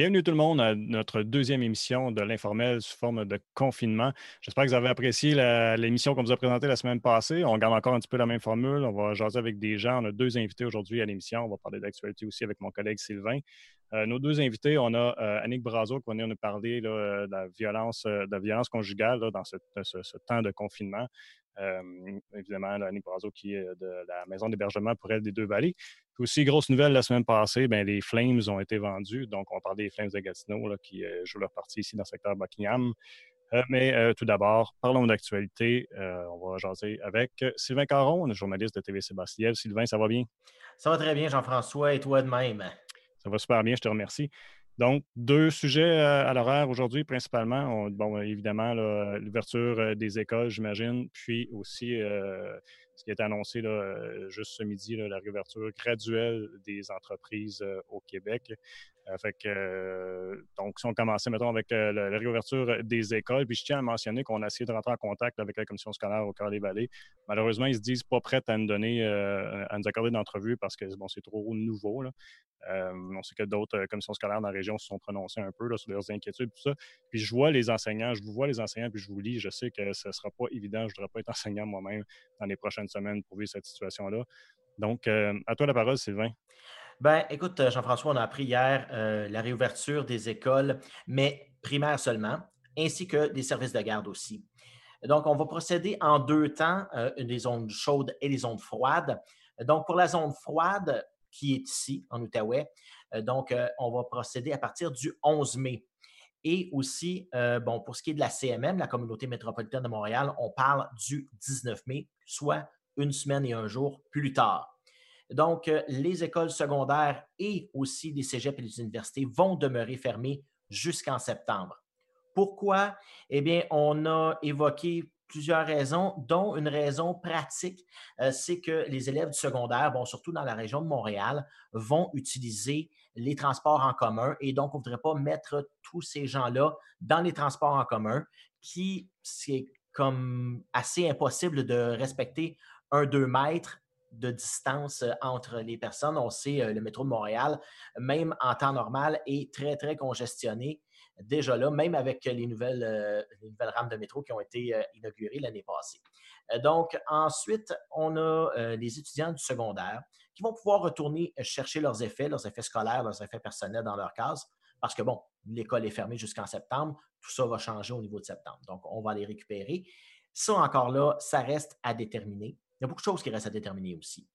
Bienvenue tout le monde à notre deuxième émission de l'informel sous forme de confinement. J'espère que vous avez apprécié l'émission qu'on vous a présentée la semaine passée. On garde encore un petit peu la même formule. On va jaser avec des gens. On a deux invités aujourd'hui à l'émission. On va parler d'actualité aussi avec mon collègue Sylvain. Euh, nos deux invités, on a euh, Annick Brazo qui va venir nous parler de la violence, de la violence conjugale dans ce, temps de confinement. Euh, évidemment, Annick Brazo qui est de la maison d'hébergement pour elle des Deux-Vallées. aussi, grosse nouvelle la semaine passée, bien, les Flames ont été vendus. Donc, on parle des Flames de Gatineau qui jouent leur partie ici dans le secteur Buckingham. mais tout d'abord, parlons d'actualité. on va jaser avec Sylvain Caron, journaliste de TV Sébastien. Sylvain, ça va bien? Ça va très bien, Jean-François, et toi de même? Ça va super bien, je te remercie. Donc, deux sujets euh, à l'horaire aujourd'hui, principalement. bon, évidemment, l'ouverture euh, des écoles, j'imagine, puis aussi euh, ce qui est annoncé là, juste ce midi, la réouverture graduelle des entreprises au Québec. Euh, euh, donc, si on commençait, mettons, avec euh, la, réouverture des écoles, puis je tiens à mentionner qu'on a essayé de rentrer en contact avec la commission scolaire au cœur des vallées. Malheureusement, ils se disent pas prêts à nous donner, à nous accorder d'entrevue parce que, bon, c'est trop nouveau. on sait que d'autres commissions scolaires dans la région se sont prononcées un peu sur leurs inquiétudes, tout ça. Puis je vois les enseignants, je vous vois les enseignants, puis je vous lis. Je sais que ce ne sera pas évident. Je ne voudrais pas être enseignant moi-même dans les prochaines semaines pour vivre cette situation-là. Donc, à toi la parole, Sylvain. Ben, écoute, euh, Jean-François, on a appris hier euh, la réouverture des écoles, mais primaires seulement, ainsi que des services de garde aussi. Donc, on va procéder en deux temps, euh, les zones chaudes et les zones froides. Donc, pour la zone froide, qui est ici, en Outaouais, donc, on va procéder à partir du 11 mai. Et aussi, bon, pour ce qui est de la CMM, la Communauté métropolitaine de Montréal, on parle du 19 mai, soit une semaine et un jour plus tard. Donc, euh, les écoles secondaires et aussi les cégeps et les universités vont demeurer fermées jusqu'en septembre. Pourquoi? Eh bien, on a évoqué plusieurs raisons, dont une raison pratique, euh, c'est que les élèves du secondaire, surtout dans la région de Montréal, vont utiliser les transports en commun et donc on ne voudrait pas mettre tous ces gens-là dans les transports en commun, qui c'est comme assez impossible de respecter un 2 mètres de distance euh, entre les personnes. On sait, euh, le métro de Montréal, même en temps normal, est très, très congestionné déjà là, même avec les nouvelles, euh, les nouvelles rames de métro qui ont été inaugurées l'année passée. donc, ensuite, on a les étudiants du secondaire qui vont pouvoir retourner chercher leurs effets, leurs effets scolaires, leurs effets personnels dans leur case, parce que, bon, l'école est fermée jusqu'en septembre, tout ça va changer au niveau de septembre. Donc, on va les récupérer. Ça, encore là, ça reste à déterminer. Il y a beaucoup de choses qui restent à déterminer aussi.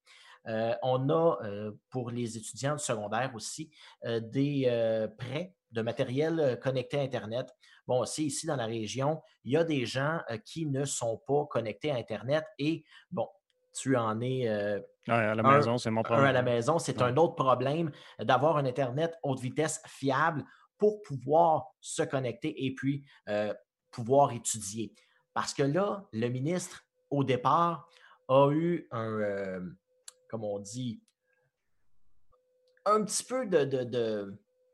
Euh, on a euh, pour les étudiants du secondaire aussi euh, des prêts de matériel connecté à Internet. Bon, c'est ici dans la région, il y a des gens qui ne sont pas connectés à Internet et bon, tu en es. à la maison, c'est mon problème. à la maison, c'est un autre problème d'avoir un Internet haute vitesse fiable pour pouvoir se connecter et puis pouvoir étudier. Parce que là, le ministre, au départ, a eu un, euh, comme on dit, un petit peu de,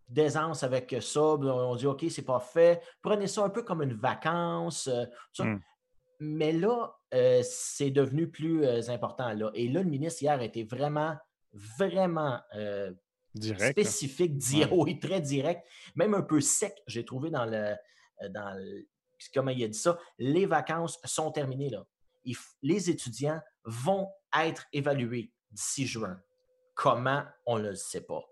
d'aisance avec ça. On dit, OK, c'est pas fait. Prenez ça un peu comme une vacance. Euh, mmh. Mais là, euh, c'est devenu plus important. Là. Et là, le ministre hier a été vraiment, vraiment spécifique, oui, très direct, même un peu sec, j'ai trouvé dans le, dans comment il a dit ça. Les vacances sont terminées. Là les étudiants vont être évalués d'ici juin. Comment, on ne le sait pas.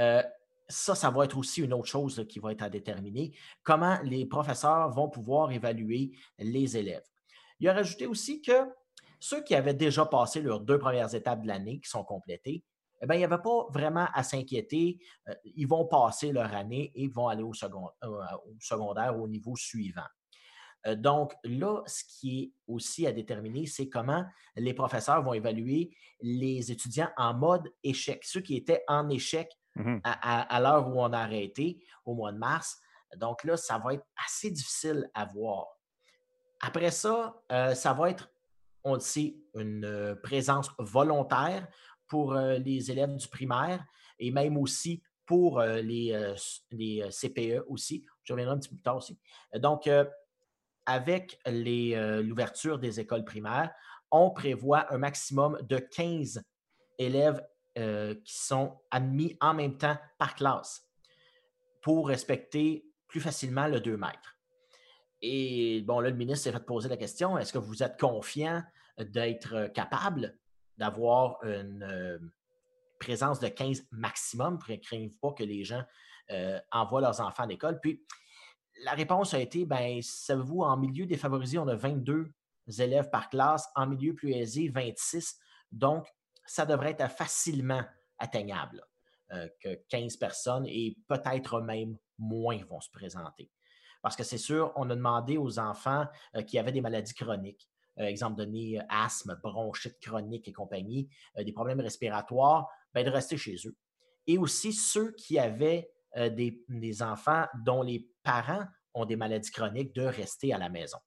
Euh, ça, ça va être aussi une autre chose qui va être à déterminer. Comment les professeurs vont pouvoir évaluer les élèves. Il a rajouté aussi que ceux qui avaient déjà passé leurs deux premières étapes de l'année, qui sont complétées, eh il n'y avait pas vraiment à s'inquiéter. Euh, ils vont passer leur année et vont aller au, euh, au secondaire au niveau suivant. Euh, donc là, ce qui est aussi à déterminer, c'est comment les professeurs vont évaluer les étudiants en mode échec, ceux qui étaient en échec mmh à, l'heure où on a arrêté au mois de mars. Donc là, ça va être assez difficile à voir. Après ça, euh, ça va être, on le sait, une euh, présence volontaire pour les élèves du primaire et même aussi pour les, les CPE aussi. Je reviendrai un petit peu plus tard aussi. Donc, avec euh, l'ouverture des écoles primaires, on prévoit un maximum de 15 élèves euh, qui sont admis en même temps par classe. pour respecter plus facilement le 2 mètres. Et bon, là, le ministre s'est fait poser la question est-ce que vous êtes confiant d'être capable d'avoir une présence de 15 maximum? Craignez-vous pas que les gens envoient leurs enfants à l'école? Puis, la réponse a été ben, savez-vous, en milieu défavorisé, on a 22 élèves par classe, en milieu plus aisé, 26. Donc, ça devrait être facilement atteignable euh, que 15 personnes et peut-être même moins vont se présenter. Parce que c'est sûr, on a demandé aux enfants euh, qui avaient des maladies chroniques, euh, exemple donné asthme, bronchite chronique et compagnie, des problèmes respiratoires, ben, de rester chez eux. Et aussi ceux qui avaient des, enfants dont les parents ont des maladies chroniques, de rester à la maison.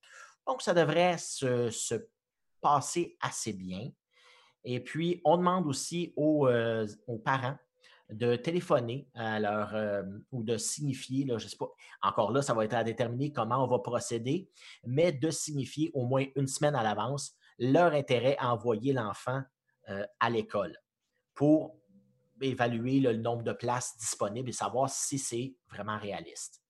Donc, ça devrait se, se passer assez bien. Et puis, on demande aussi aux, aux parents de téléphoner à euh, ou de signifier, là, je ne sais pas, encore là, ça va être à déterminer comment on va procéder, mais de signifier au moins une semaine à l'avance leur intérêt à envoyer l'enfant euh, à l'école pour évaluer le nombre de places disponibles et savoir si c'est vraiment réaliste.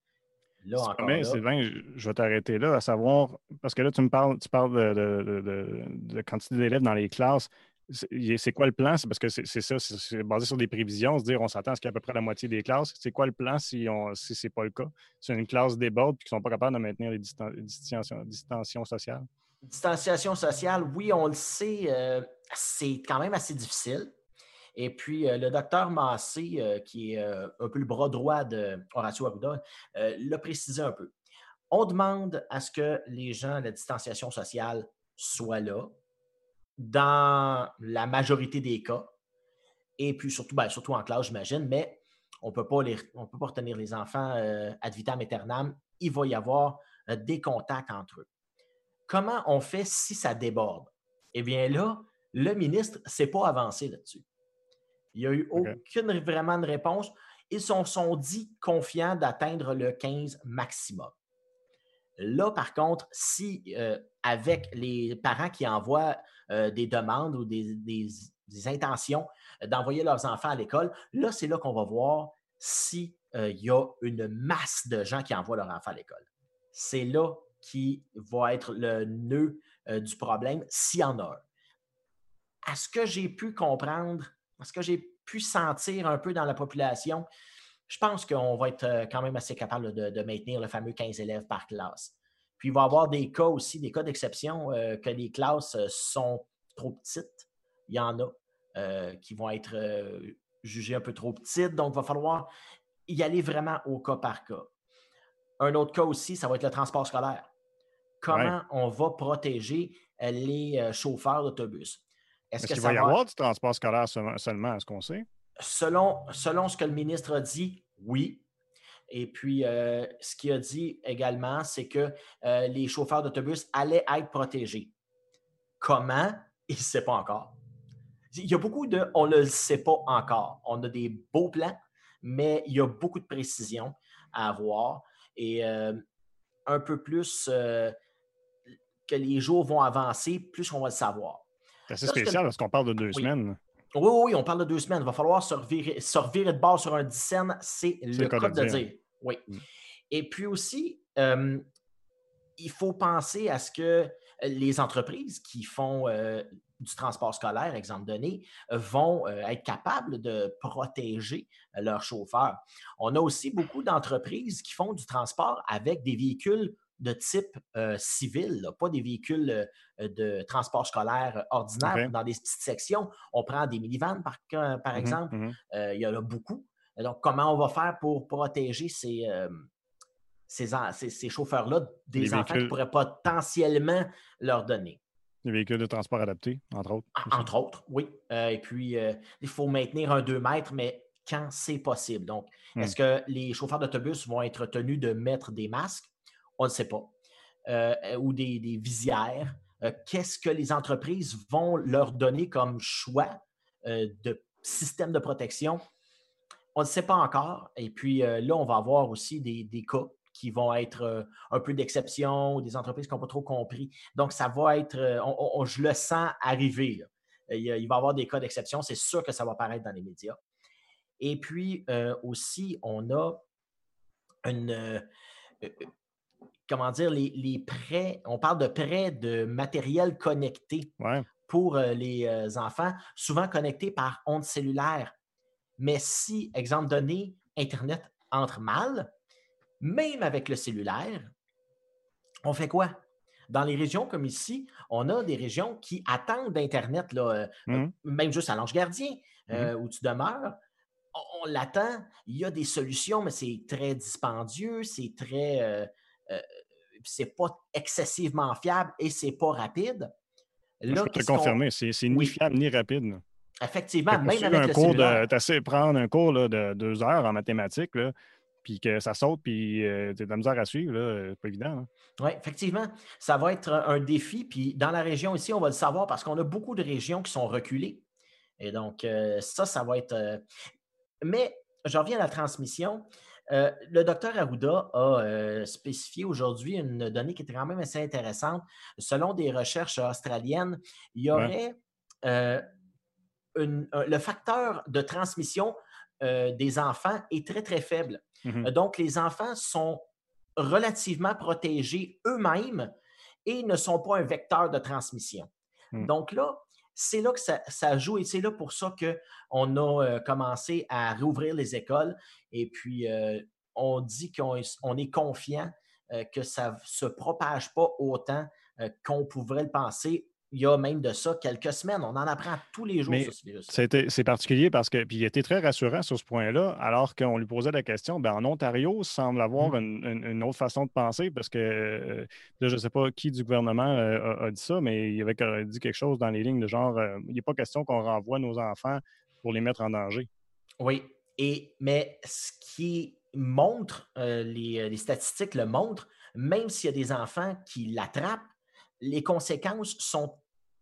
Là, encore Sylvain, je vais t'arrêter là, à savoir, parce que là, tu me parles, tu parles de, de quantité d'élèves dans les classes. C'est quoi le plan? C'est parce que c'est ça, c'est basé sur des prévisions, se dire on s'attend à ce qu'il y ait à peu près la moitié des classes. C'est quoi le plan si, on, si ce n'est pas le cas? C'est une classe déborde et qu'ils ne sont pas capables de maintenir les distensions, sociales? Distanciation sociale, oui, on le sait, euh, c'est quand même assez difficile. Et puis, euh, le docteur Massé, euh, qui est un peu le bras droit de Horacio Arruda, l'a précisé un peu. On demande à ce que les gens, la distanciation sociale, soient là, dans la majorité des cas. Et puis surtout, ben, surtout en classe, j'imagine, mais on ne peut pas retenir les enfants euh, ad vitam aeternam. Il va y avoir euh, des contacts entre eux. Comment on fait si ça déborde? Eh bien là, le ministre ne s'est pas avancé là-dessus. Il n'y a eu aucune vraiment de réponse. Ils se sont, dit confiants d'atteindre le 15 maximum. Là, par contre, si euh, avec les parents qui envoient euh, des demandes ou des, intentions d'envoyer leurs enfants à l'école, là, c'est là qu'on va voir s'il euh, y a une masse de gens qui envoient leurs enfants à l'école. C'est là qui va être le nœud du problème, s'il y en a un. À ce que j'ai pu comprendre, ce que j'ai pu sentir un peu dans la population, je pense qu'on va être euh, quand même assez capable de, maintenir le fameux 15 élèves par classe. Puis il va y avoir des cas aussi, des cas d'exception, euh, que les classes euh, sont trop petites. Il y en a qui vont être jugées un peu trop petites. Donc, il va falloir y aller vraiment au cas par cas. Un autre cas aussi, ça va être le transport scolaire. Comment on va protéger les chauffeurs d'autobus? Est-ce qu'il va y avoir du transport scolaire seulement, est-ce qu'on sait? Selon, selon ce que le ministre a dit, oui. Et puis, euh, ce qu'il a dit également, c'est que euh, les chauffeurs d'autobus allaient être protégés. Comment? Il ne sait pas encore. Il y a beaucoup de on ne le sait pas encore. On a des beaux plans, mais il y a beaucoup de précisions à avoir. Et euh, un peu plus que les jours vont avancer, plus on va le savoir. C'est assez spécial parce qu'on parle de deux semaines. Oui, oui, on parle de deux semaines. Il va falloir se revirer, de base sur un dixaine, c'est le cas de dire. Oui. Mm. Et puis aussi, euh, il faut penser à ce que les entreprises qui font euh, du transport scolaire, exemple donné, vont euh, être capables de protéger leurs chauffeurs. On a aussi beaucoup d'entreprises qui font du transport avec des véhicules de type euh, civil, pas des véhicules euh, de transport scolaire ordinaire. Dans des petites sections, on prend des minivans, par, par mmh exemple. Mmh euh, il y en a beaucoup. Donc, comment on va faire pour protéger ces, ces, chauffeurs-là des enfants qui pourraient potentiellement leur donner? Des véhicules de transport adaptés, entre autres. Entre autres, oui. et puis, il faut maintenir un 2 mètres, mais quand c'est possible. Donc, est-ce mmh. que les chauffeurs d'autobus vont être tenus de mettre des masques? On ne sait pas, euh, ou des, visières. Euh, qu'est-ce que les entreprises vont leur donner comme choix euh, de système de protection? On ne sait pas encore. Et puis là, on va avoir aussi des, cas qui vont être un peu d'exception, des entreprises qui n'ont pas trop compris. Donc, ça va être, je le sens arriver. Il, il, va y avoir des cas d'exception. C'est sûr que ça va apparaître dans les médias. Et puis aussi, on a une, comment dire, les, prêts, on parle de prêts de matériel connecté pour les enfants, souvent connectés par ondes cellulaires. Mais si, exemple donné, Internet entre mal, même avec le cellulaire, on fait quoi? Dans les régions comme ici, on a des régions qui attendent d'Internet, euh, mmh. même juste à l'Ange Gardien, mmh euh, où tu demeures. On, l'attend. Il y a des solutions, mais c'est très dispendieux, c'est très. Euh, c'est pas excessivement fiable et c'est pas rapide. Là, je peux te confirmer, c'est ni fiable ni rapide. Effectivement, même avec un le cours assez prendre un cours de deux heures en mathématiques, puis que ça saute, puis euh, tu as de la misère à suivre, là, pas évident. Oui, effectivement, ça va être un défi. Puis dans la région ici, on va le savoir parce qu'on a beaucoup de régions qui sont reculées. Et donc, euh, ça, ça va être. Euh, mais je reviens à la transmission. Le docteur Arruda a spécifié aujourd'hui une donnée qui est quand même assez intéressante. Selon des recherches australiennes, il y aurait le facteur de transmission des enfants est très, très faible. Mmh donc, les enfants sont relativement protégés eux-mêmes et ne sont pas un vecteur de transmission. Mmh. Donc là, c'est là que ça, joue et c'est là pour ça qu'on a euh, commencé à rouvrir les écoles et puis euh, on dit qu'on est, confiant euh, que ça ne se propage pas autant qu'on pourrait le penser il y a même de ça quelques semaines. On en apprend tous les jours sur ce virus. C'est particulier parce que, puis il était très rassurant sur ce point-là, alors qu'on lui posait la question, ben, en Ontario, semble avoir mmh. une, autre façon de penser parce que, euh, je ne sais pas qui du gouvernement euh, a, dit ça, mais il avait dit quelque chose dans les lignes de genre, euh, il n'est pas question qu'on renvoie nos enfants pour les mettre en danger. Oui, et, mais ce qui montre, les, les statistiques le montrent, même s'il y a des enfants qui l'attrapent, les conséquences sont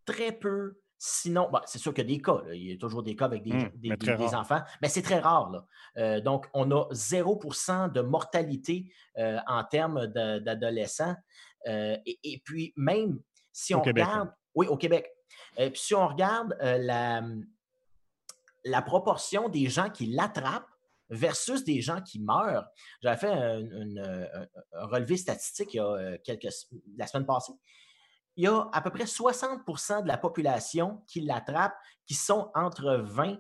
très peu Sinon, c'est sûr qu'il y a des cas. Il y a toujours des cas avec des, mmh, enfants, mais c'est très rare. Euh, donc, on a 0% de mortalité euh, en termes d'adolescents. Euh, et, puis, même si on regarde. Oui, au Québec. puis, si on regarde la, la proportion des gens qui l'attrapent versus des gens qui meurent. J'avais fait un, un, relevé statistique il y a quelques, la semaine passée il y a à peu près 60% de la population qui l'attrape qui sont entre 20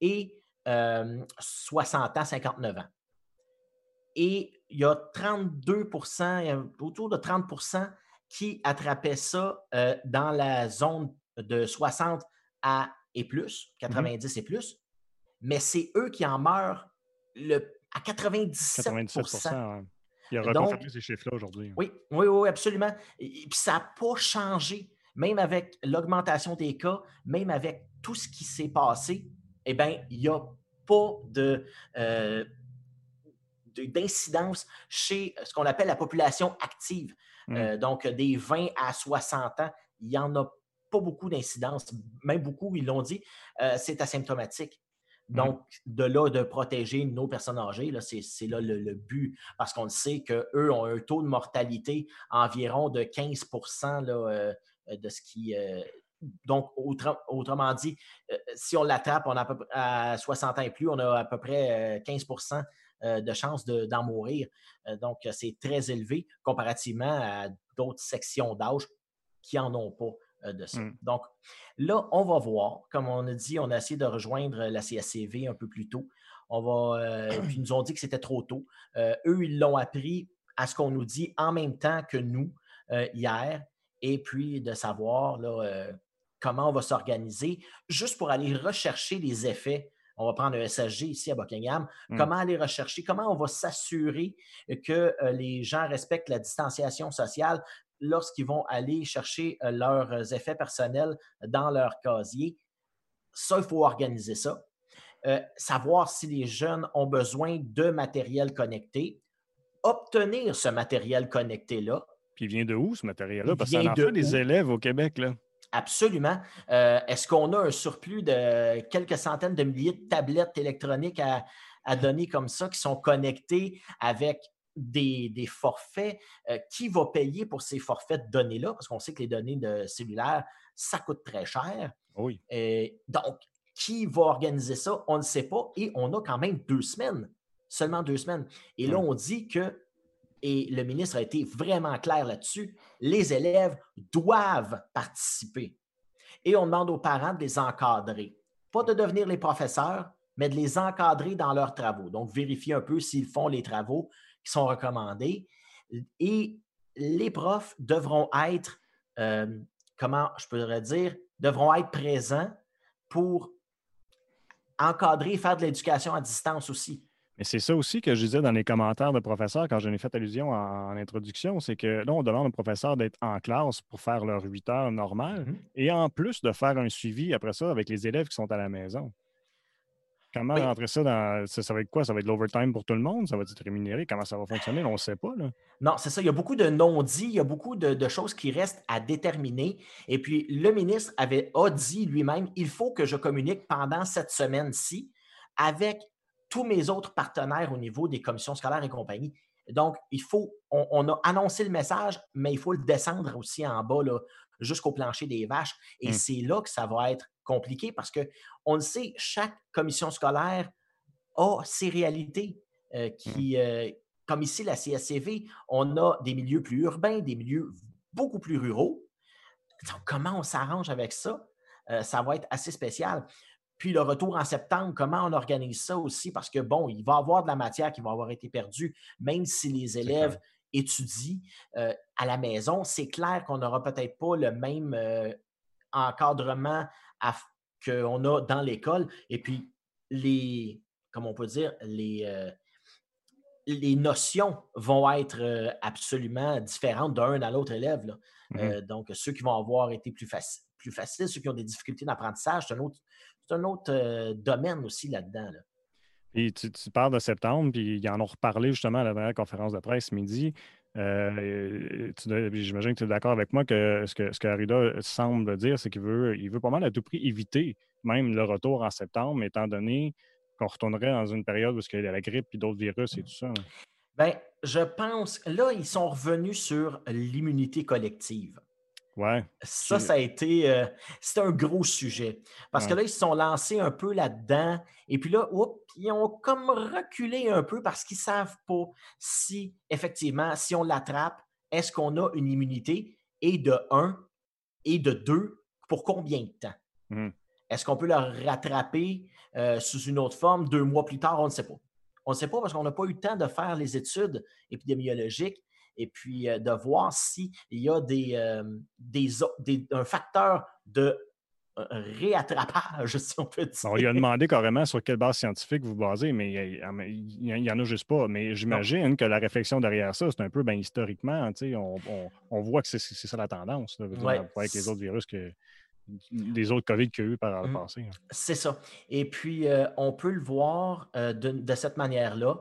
et 60 ans, 59 ans. Et il y a 32% autour de 30% qui attrapaient ça euh, dans la zone de 60 à et plus, 90 mmh et plus. Mais c'est eux qui en meurent le, à 97, 97 il a reconfirmé ces chiffres-là aujourd'hui. Oui, oui, oui, absolument. Et, puis ça n'a pas changé. Même avec l'augmentation des cas, même avec tout ce qui s'est passé, eh bien, il n'y a pas de, euh, d'incidence chez ce qu'on appelle la population active. Mmh. Euh, donc, des 20 à 60 ans, il n'y en a pas beaucoup d'incidence. Même beaucoup, ils l'ont dit, euh, c'est asymptomatique. Mmh. Donc, de là, de protéger nos personnes âgées, c'est là le, but, parce qu'on sait qu'eux ont un taux de mortalité environ de 15% euh, de ce qui. Euh, donc, autrement dit, euh, si on l'attrape, on a à, 60 ans et plus, on a à peu près 15% de chances d'en mourir. donc, c'est très élevé comparativement à d'autres sections d'âge qui n'en ont pas. Euh, de ça. Mmh. Donc, là, on va voir. Comme on a dit, on a essayé de rejoindre la CSCV un peu plus tôt. On va, euh, puis ils nous ont dit que c'était trop tôt. Euh, eux, ils l'ont appris à ce qu'on nous dit en même temps que nous hier, et puis de savoir là, comment on va s'organiser, juste pour aller rechercher les effets on va prendre un SSG ici à Buckingham, mmh. comment aller rechercher, comment on va s'assurer que les gens respectent la distanciation sociale, lorsqu'ils vont aller chercher euh, leurs effets personnels dans leur casier. Ça, il faut organiser ça. Euh, savoir si les jeunes ont besoin de matériel connecté, obtenir ce matériel connecté-là. Puis il vient de où ce matériel-là? Parce ça en fait des élèves au Québec. Là. Absolument. Euh, est-ce qu'on a un surplus de quelques centaines de milliers de tablettes électroniques à, à donner comme ça qui sont connectées avec des, forfaits. Euh, qui va payer pour ces forfaits de données-là? Parce qu'on sait que les données de cellulaire, ça coûte très cher. Oui. donc, qui va organiser ça? On ne sait pas. Et on a quand même deux semaines Seulement deux semaines. Et là, on dit que, et le ministre a été vraiment clair là-dessus, les élèves doivent participer. Et on demande aux parents de les encadrer. Pas de devenir les professeurs, mais de les encadrer dans leurs travaux. Donc, vérifier un peu s'ils font les travaux qui sont recommandés. Et les profs devront être, euh, comment je pourrais dire, devront être présents pour encadrer et faire de l'éducation à distance aussi. Mais c'est ça aussi que je disais dans les commentaires de professeurs quand j'en ai fait allusion en, introduction, c'est que là, on demande aux professeurs d'être en classe pour faire leurs huit heures normales mm-hmm. et en plus de faire un suivi après ça avec les élèves qui sont à la maison. Comment rentrer ça dans. Ça, va être quoi? Ça va être l'overtime pour tout le monde? Ça va être rémunéré? Comment ça va fonctionner? On ne sait pas. Là. Non, c'est ça. Il y a beaucoup de non-dits, il y a beaucoup de, choses qui restent à déterminer. Et puis, le ministre avait, a dit lui-même il faut que je communique pendant cette semaine-ci avec tous mes autres partenaires au niveau des commissions scolaires et compagnie. Donc, il faut, on, a annoncé le message, mais il faut le descendre aussi en bas, jusqu'au plancher des vaches. Et mmh. c'est là que ça va être compliqué parce qu'on le sait, chaque commission scolaire a ses réalités euh, qui, euh, comme ici, la CSCV, on a des milieux plus urbains, des milieux beaucoup plus ruraux. comment on s'arrange avec ça? Euh, ça va être assez spécial. Puis le retour en septembre, comment on organise ça aussi? Parce que, bon, il va y avoir de la matière qui va avoir été perdue, même si les élèves étudient à la maison. C'est clair qu'on n'aura peut-être pas le même encadrement qu'on a dans l'école. Et puis, les, comme on peut dire, les, euh, les notions vont être euh, absolument différentes d'un à l'autre élève. Mmh euh, donc, ceux qui vont avoir été plus, plus faciles, ceux qui ont des difficultés d'apprentissage, c'est un autre, un autre domaine aussi là-dedans. Et tu, parles de septembre, puis ils en ont reparlé justement à la dernière conférence de presse midi. Euh, j'imagine que tu es d'accord avec moi que ce que, ce Arruda semble dire, c'est qu'il veut, il veut pas mal à tout prix éviter même le retour en septembre, étant donné qu'on retournerait dans une période où il y a la grippe et d'autres virus et tout ça. Bien, je pense, là, ils sont revenus sur l'immunité collective. Ouais. Ça, ça a été. Euh, c'est un gros sujet. Parce que là, ils se sont lancés un peu là-dedans. Et puis là, ils ont comme reculé un peu parce qu'ils ne savent pas si, effectivement, si on l'attrape, est-ce qu'on a une immunité? Et de un et de deux, pour combien de temps? Mmh. Est-ce qu'on peut le rattraper euh, sous une autre forme deux mois plus tard? On ne sait pas. On ne sait pas parce qu'on n'a pas eu le temps de faire les études épidémiologiques et puis euh, de voir s'il y a des, euh, des, un facteur de euh, réattrapage, si on peut dire. On lui a demandé carrément sur quelle base scientifique vous basez, mais il n'y en a juste pas. Mais j'imagine que la réflexion derrière ça, c'est un peu ben, historiquement, on, on, on, voit que c'est ça la tendance, avec les autres virus que les autres COVID qu'il y a eu par le mmh. passé. Hein. C'est ça. Et puis, on peut le voir de, cette manière-là.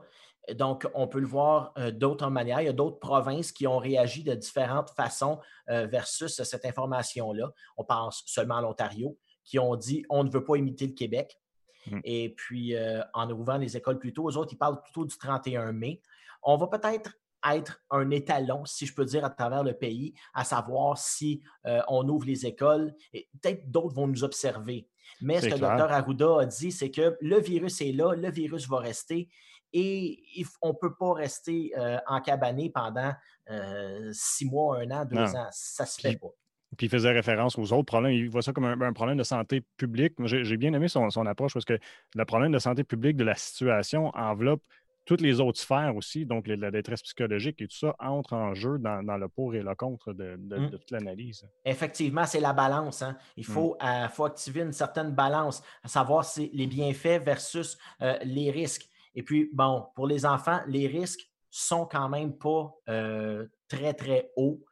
Donc, on peut le voir euh, d'autres manières. Il y a d'autres provinces qui ont réagi de différentes façons euh, versus cette information-là. On pense seulement à l'Ontario, qui ont dit on ne veut pas imiter le Québec. Mm. Et puis, euh, en ouvrant les écoles plus tôt, eux autres, ils parlent plutôt du 31 mai. On va peut-être être un étalon, si je peux dire, à travers le pays, à savoir si on ouvre les écoles. Et peut-être d'autres vont nous observer. Mais ce que le docteur Arruda a dit, c'est que le virus est là, le virus va rester et on ne peut pas rester euh, encabané pendant euh, six mois, un an, deux ans. Ça ne se fait pas. Puis il faisait référence aux autres problèmes. Il voit ça comme un, problème de santé publique. J'ai bien aimé son, approche parce que le problème de santé publique de la situation enveloppe toutes les autres sphères aussi. Donc, la détresse psychologique et tout ça entre en jeu dans, le pour et le contre de, mmh. toute l'analyse. Effectivement, c'est la balance. Hein. Il mmh. faut, euh, faut, activer une certaine balance, à savoir les bienfaits versus les risques. Et puis, bon, pour les enfants, les risques sont quand même pas euh, très, très hauts.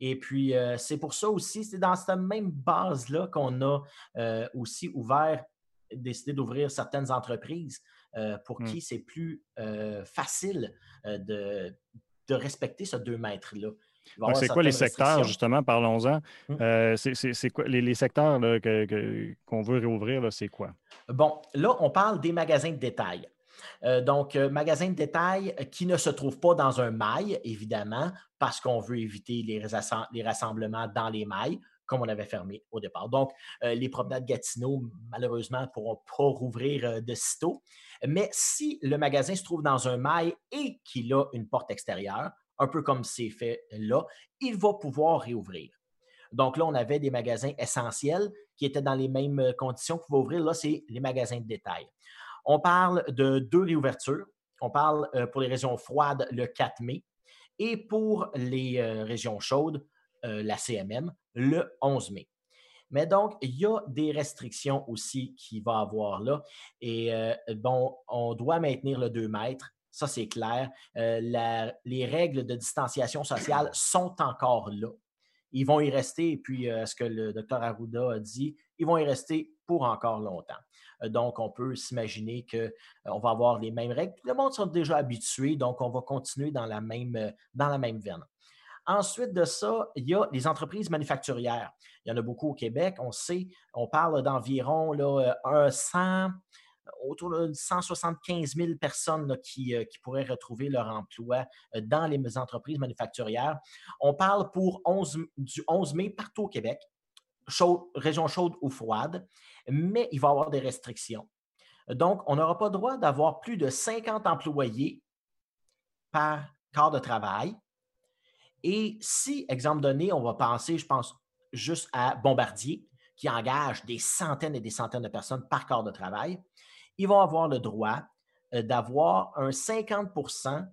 Et puis, euh, c'est pour ça aussi, c'est dans cette même base-là qu'on a euh, aussi ouvert, décidé d'ouvrir certaines entreprises pour mmh. qui c'est plus facile de, respecter ce deux mètres-là. C'est quoi les secteurs, justement, parlons-en. Mmh. c'est quoi les, secteurs qu'on veut réouvrir, c'est quoi? Bon, là, on parle des magasins de détail. Euh, donc, euh, magasin de détail qui ne se trouve pas dans un mail, évidemment, parce qu'on veut éviter les, rassemblements dans les mailles, comme on avait fermé au départ. Donc, les promenades Gatineau, malheureusement, ne pourront pas rouvrir de sitôt. Mais si le magasin se trouve dans un mail et qu'il a une porte extérieure, un peu comme c'est fait là, il va pouvoir réouvrir. Donc là, on avait des magasins essentiels qui étaient dans les mêmes conditions qu'il va ouvrir. Là, c'est les magasins de détail. On parle de deux réouvertures. On parle pour les régions froides le 4 mai et pour les régions chaudes, la CMM, le 11 mai. Mais donc, il y a des restrictions aussi qu'il va avoir là. Et bon, on doit maintenir le 2 mètres. Ça, c'est clair. les règles de distanciation sociale sont encore là. Ils vont y rester, et puis ce que le docteur Arruda a dit, ils vont y rester pour encore longtemps. Donc, on peut s'imaginer qu'on va avoir les mêmes règles. Le monde sont déjà habitués, donc on va continuer dans la même, dans la même veine. Ensuite de ça, il y a les entreprises manufacturières. Il y en a beaucoup au Québec. On sait, on parle d'environ 100, autour de 175 000 personnes qui, euh, qui, pourraient retrouver leur emploi euh, dans les entreprises manufacturières. On parle pour 11, du 11 mai partout au Québec, région chaude ou froide, mais il va y avoir des restrictions. Donc, on n'aura pas le droit d'avoir plus de 50 employés par quart de travail. Et si, exemple donné, on va penser, je pense juste à Bombardier, qui engage des centaines et des centaines de personnes par quart de travail, ils vont avoir le droit euh, d'avoir un 50%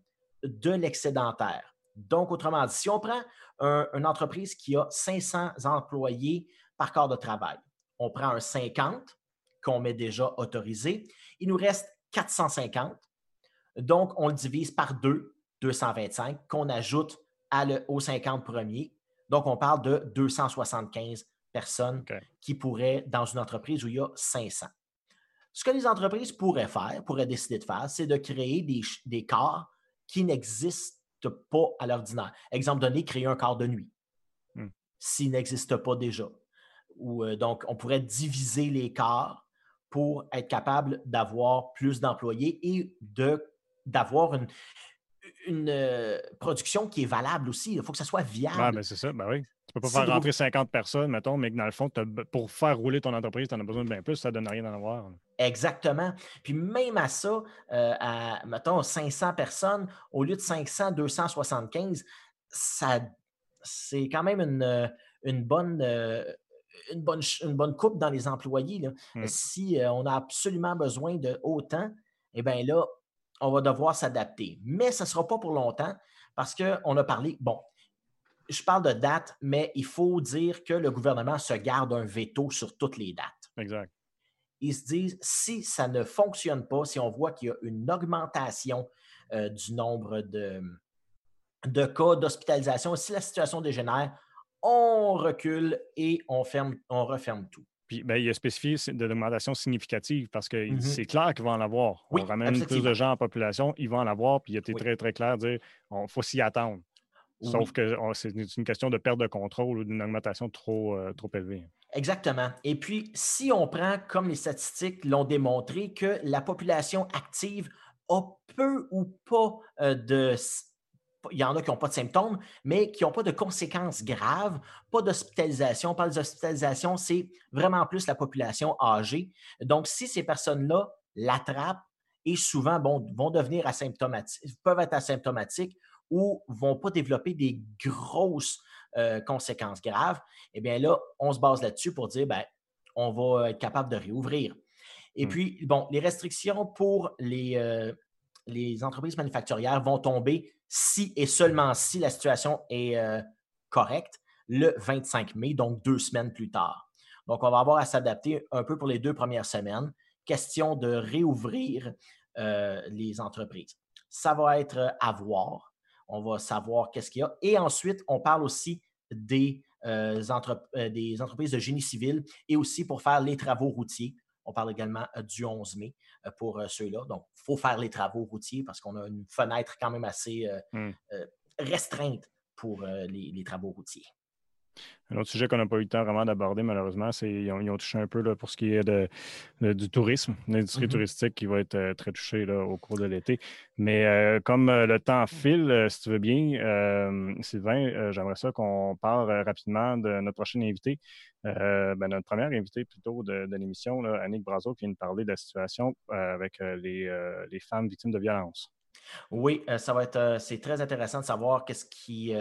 de l'excédentaire. Donc, autrement dit, si on prend une entreprise qui a 500 employés par quart de travail, on prend un 50 qu'on met déjà autorisé, il nous reste 450. Donc, on le divise par deux, 225, qu'on ajoute à le, aux 50 premiers. Donc, on parle de 275 personnes qui pourraient, dans une entreprise où il y a 500. Ce que les entreprises pourraient faire, pourraient décider de faire, c'est de créer des, des corps qui n'existent pas à l'ordinaire. Exemple donné, créer un corps de nuit, hmm. s'il n'existe pas déjà. Ou, euh, donc, on pourrait diviser les corps pour être capable d'avoir plus d'employés et d'avoir une, une euh, production qui est valable aussi. Il faut que ça soit viable. Oui, ben c'est ça, ben oui. Tu peux pas faire rentrer 50 personnes, mettons, mais que dans le fond, pour faire rouler ton entreprise, tu en as besoin de bien plus, ça ne donne rien d'en avoir. Exactement. Puis même à ça, euh, à, mettons, 500 personnes, au lieu de 500, 275, ça, c'est quand même une, une bonne... Euh, une bonne, une bonne coupe dans les employés. Mmh. Si on a absolument besoin de autant, eh bien là, on va devoir s'adapter. Mais ce ne sera pas pour longtemps parce qu'on a parlé, bon, je parle de date, mais il faut dire que le gouvernement se garde un veto sur toutes les dates. Exact. Ils se disent, si ça ne fonctionne pas, si on voit qu'il y a une augmentation euh, du nombre de, de cas d'hospitalisation, si la situation dégénère, on recule et on, ferme, on referme tout. Puis ben, il a spécifié de l'augmentation significative parce que mm-hmm. c'est clair qu'il va en avoir. on ramène plus de gens en population, il va en avoir. Puis il était très, très clair de dire il faut s'y attendre. Sauf que c'est une question de perte de contrôle ou d'une augmentation trop, euh, trop élevée. Exactement. Et puis, si on prend, comme les statistiques l'ont démontré, que la population active a peu ou pas euh, de il y en a qui n'ont pas de symptômes, mais qui n'ont pas de conséquences graves, pas d'hospitalisation. Pas d'hospitalisation, c'est vraiment plus la population âgée. Donc, si ces personnes-là l'attrapent et souvent bon, vont devenir asymptomatiques, peuvent être asymptomatiques ou vont pas développer des grosses euh, conséquences graves, eh bien là, on se base là-dessus pour dire, ben, on va être capable de réouvrir. Et mmh. puis, bon, les restrictions pour les, euh, les entreprises manufacturières vont tomber si et seulement si la situation est euh, correcte le 25 mai, donc deux semaines plus tard. Donc, on va avoir à s'adapter un peu pour les deux premières semaines. Question de réouvrir euh, les entreprises. Ça va être à voir. On va savoir qu'est-ce qu'il y a. Et ensuite, on parle aussi des, euh, des entreprises de génie civil et aussi pour faire les travaux routiers. On parle également euh, du 11 mai euh, pour euh, ceux-là. Donc, il faut faire les travaux routiers parce qu'on a une fenêtre quand même assez mmh. restreinte pour les, travaux routiers. Un autre sujet qu'on n'a pas eu le temps vraiment d'aborder, malheureusement, c'est qu'ils ont, touché un peu là, pour ce qui est de, du tourisme, l'industrie mm-hmm. touristique qui va être euh, très touchée là, au cours de l'été. Mais euh, comme euh, le temps file, si tu veux bien, Sylvain, j'aimerais ça qu'on parle rapidement de notre prochaine invité. Ben, notre première invitée plutôt de, l'émission, Annick Brazo, qui vient de parler de la situation avec les, les, femmes victimes de violence. Oui, ça va être c'est très intéressant de savoir qu'est-ce qui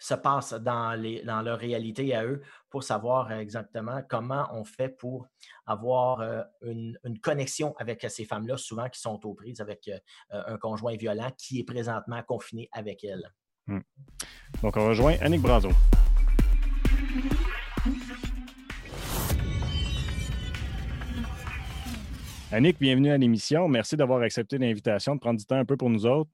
se passe dans, les, dans leur réalité à eux pour savoir exactement comment on fait pour avoir euh, une, connexion avec ces femmes-là, souvent qui sont aux prises avec euh, un conjoint violent qui est présentement confiné avec elles. Hmm. Donc, on rejoint Annick Brazo. Annick, bienvenue à l'émission. Merci d'avoir accepté l'invitation, de prendre du temps un peu pour nous autres.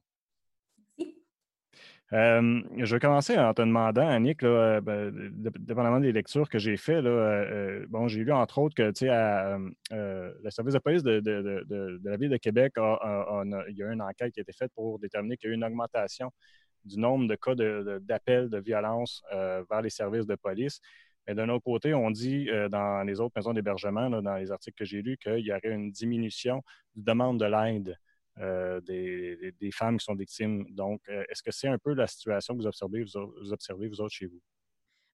Euh, je vais commencer en te demandant, Annick, là, ben, dépendamment des lectures que j'ai faites, euh, bon, j'ai lu entre autres que euh, le service de police de, la ville de Québec, il y a une enquête qui a été faite pour déterminer qu'il y a eu une augmentation du nombre de cas d'appels de, violence vers les services de police. Mais d'un autre côté, on dit dans les autres maisons d'hébergement, dans les articles que j'ai lus, qu'il y aurait une diminution de demande de l'aide euh, des, femmes qui sont victimes. Donc, euh, est-ce que c'est un peu la situation que vous observez, vous, observez, vous autres, chez vous?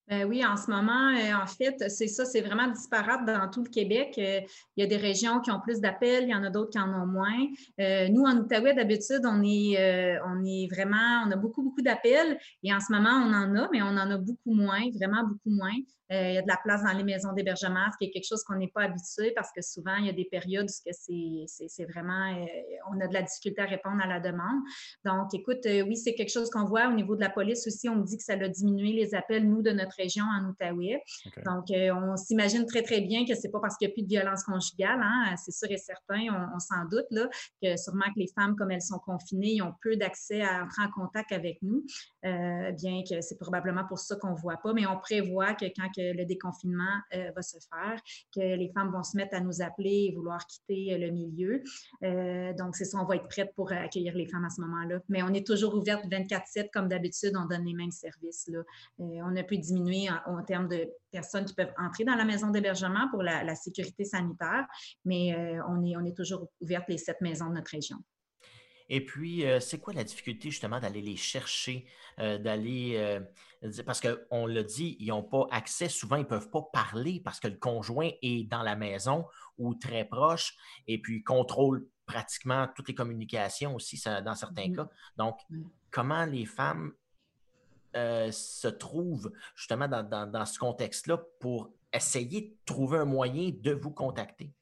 Ben oui, en ce moment, euh, en fait, c'est ça, c'est vraiment disparate dans tout le Québec. il y a des régions qui ont plus d'appels, il y en a d'autres qui en ont moins. nous, en Outaouais, d'habitude, on est, on est vraiment, on a beaucoup, beaucoup d'appels et en ce moment, on en a, mais on en a beaucoup moins, vraiment beaucoup moins. Euh, il y a de la place dans les maisons d'hébergement, ce qui est quelque chose qu'on n'est pas habitué parce que souvent, il y a des périodes où c'est vraiment, euh, on a de la difficulté à répondre à la demande. Donc, écoute, euh, oui, c'est quelque chose qu'on voit au niveau de la police aussi. On me dit que ça a diminué les appels, nous, de notre région en Outaouais. Donc, on s'imagine très, très bien que c'est pas parce qu'il n'y a plus de violence conjugale, hein, c'est sûr et certain, on, s'en doute, là, que sûrement que les femmes, comme elles sont confinées, ils ont peu d'accès à entrer en contact avec nous, bien que c'est probablement pour ça qu'on ne voit pas, mais on prévoit que quand le déconfinement euh, va se faire, que les femmes vont se mettre à nous appeler et vouloir quitter euh, le milieu. Euh, donc, c'est ça, on va être prête pour accueillir les femmes à ce moment-là. Mais on est toujours ouverte 24-7 comme d'habitude, on donne les mêmes services. On a pu diminuer en, termes de personnes qui peuvent entrer dans la maison d'hébergement pour la, sécurité sanitaire, mais on, est, on est toujours ouverte les sept maisons de notre région. Et puis, c'est quoi la difficulté justement d'aller les chercher, d'aller parce qu'on l'a dit, ils n'ont pas accès, souvent ils ne peuvent pas parler parce que le conjoint est dans la maison ou très proche et puis contrôle pratiquement toutes les communications aussi dans certains mmh. cas. Donc, mmh. comment les femmes euh, se trouvent justement dans ce contexte-là pour essayer de trouver un moyen de vous contacter?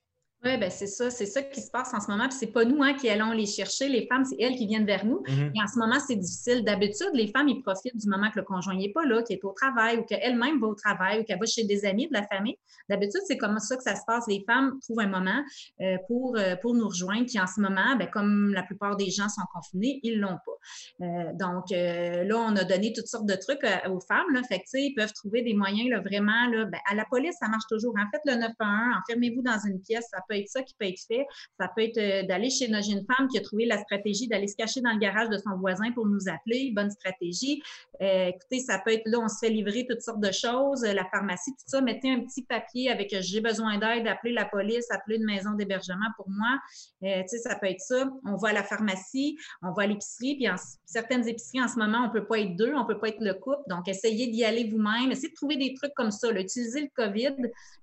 Oui, ben c'est ça, c'est ça qui se passe en ce moment. Puis c'est pas nous hein, qui allons les chercher. Les femmes, c'est elles qui viennent vers nous. Mm-hmm. Et en ce moment, c'est difficile. D'habitude, les femmes, ils profitent du moment que le conjoint n'est pas là, qui est au travail, ou qu'elle-même va au travail, ou qu'elle va chez des amis de la famille. D'habitude, c'est comme ça que ça se passe. Les femmes trouvent un moment euh, pour, euh, pour nous rejoindre. Puis en ce moment, ben, comme la plupart des gens sont confinés, ils l'ont pas. Euh, donc là, on a donné toutes sortes de trucs aux femmes. Là. Fait que, ils peuvent trouver des moyens là, vraiment. Là, ben, à la police, ça marche toujours. En fait, le 911, enfermez-vous dans une pièce, ça peut être ça qui peut être fait. Ça peut être euh, d'aller chez une jeune femme qui a trouvé la stratégie d'aller se cacher dans le garage de son voisin pour nous appeler. Bonne stratégie. Euh, écoutez, ça peut être là, on se fait livrer toutes sortes de choses, la pharmacie, tout ça. Mettez un petit papier avec euh, j'ai besoin d'aide, appelez la police, appelez une maison d'hébergement pour moi. tu sais, ça peut être ça. On va à la pharmacie, on va à l'épicerie, puis certaines épiceries en ce moment, on peut pas être deux, on peut pas être le couple. Donc, essayez d'y aller vous-même. Essayez de trouver des trucs comme ça. Utilisez le COVID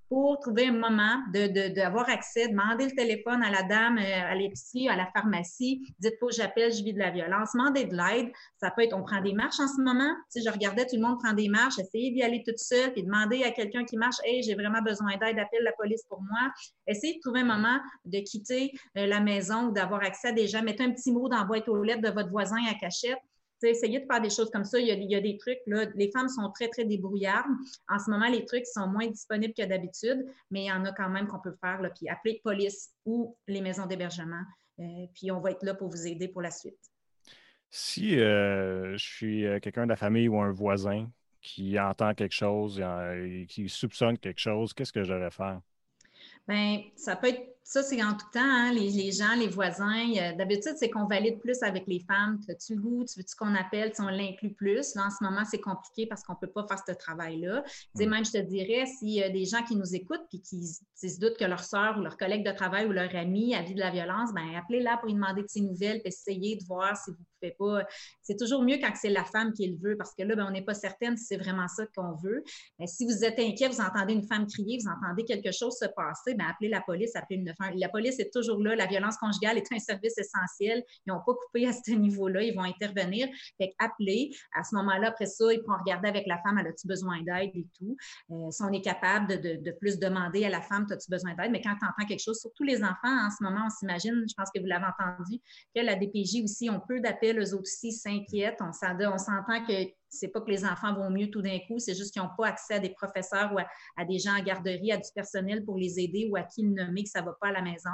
pour trouver un moment d'avoir de, accès, demander le téléphone à la dame euh, à l'épicerie, à la pharmacie, dites pas j'appelle, je vis de la violence, demandez de l'aide. Ça peut être, on prend des marches en ce moment. Si je regardais tout le monde prendre des marches, essayez d'y aller toute seule, puis demander à quelqu'un qui marche, hey, j'ai vraiment besoin d'aide, appelle la police pour moi. Essayez de trouver un moment de quitter euh, la maison ou d'avoir accès à des. Mettez un petit mot dans boîte aux lettres de votre voisin à cachette essayez de faire des choses comme ça. Il y, a, des trucs, là, les femmes sont très, très débrouillardes. En ce moment, les trucs sont moins disponibles que d'habitude, mais il y en a quand même qu'on peut faire, là, puis appeler police ou les maisons d'hébergement. Euh, puis on va être là pour vous aider pour la suite. Si euh, je suis euh, quelqu'un de la famille ou un voisin qui entend quelque chose, et qui soupçonne quelque chose, qu'est-ce que je devrais faire? Bien, ça peut être ça, c'est en tout temps, hein, les, gens, les voisins. D'habitude, c'est qu'on valide plus avec les femmes. As-tu le goût? Tu veux-tu qu'on appelle? Si on l'inclut plus? Là, en ce moment, c'est compliqué parce qu'on ne peut pas faire ce travail-là. Mm. Même, je te dirais, s'il y a des gens qui nous écoutent et qui, se doutent que leur soeur ou leur collègue de travail ou leur ami a vu de la violence, ben appelez-la pour lui demander de ses nouvelles et essayez de voir si vous pouvez pas. C'est toujours mieux quand c'est la femme qui le veut parce que là, ben, on n'est pas certaine si c'est vraiment ça qu'on veut. Mais si vous êtes inquiet, vous entendez une femme crier, vous entendez quelque chose se passer, ben appelez la police, appelez une la police est toujours là. La violence conjugale est un service essentiel. Ils n'ont pas coupé à ce niveau-là. Ils vont intervenir. Fait appeler. À ce moment-là, après ça, ils pourront regarder avec la femme, elle a-tu besoin d'aide et tout. Euh, si on est capable de, plus demander à la femme, as-tu besoin d'aide? Mais quand tu entends quelque chose, surtout les enfants, en ce moment, on s'imagine, je pense que vous l'avez entendu, que la DPJ aussi ont peu d'appels, eux aussi s'inquiètent. On s'entend que c'est pas que les enfants vont mieux tout d'un coup, c'est juste qu'ils n'ont pas accès à des professeurs ou à, des gens en garderie, à du personnel pour les aider ou à qui nommer que ça va pas à la maison.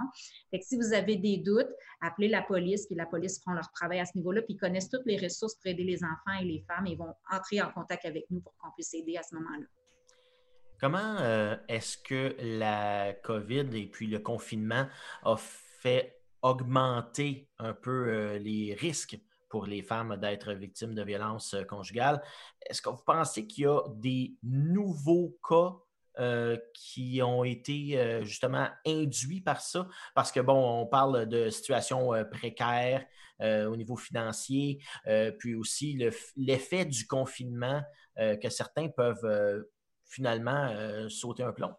Fait que si vous avez des doutes, appelez la police, puis la police fera leur travail à ce niveau-là, puis ils connaissent toutes les ressources pour aider les enfants et les femmes et ils vont entrer en contact avec nous pour qu'on puisse aider à ce moment-là. Comment euh, est-ce que la COVID et puis le confinement a fait augmenter un peu euh, les risques pour les femmes d'être victimes de violences euh, conjugales. Est-ce que vous pensez qu'il y a des nouveaux cas euh, qui ont été euh, justement induits par ça? Parce que, bon, on parle de situations précaires au niveau financier, puis aussi l'effet du confinement que certains peuvent finalement sauter un plomb.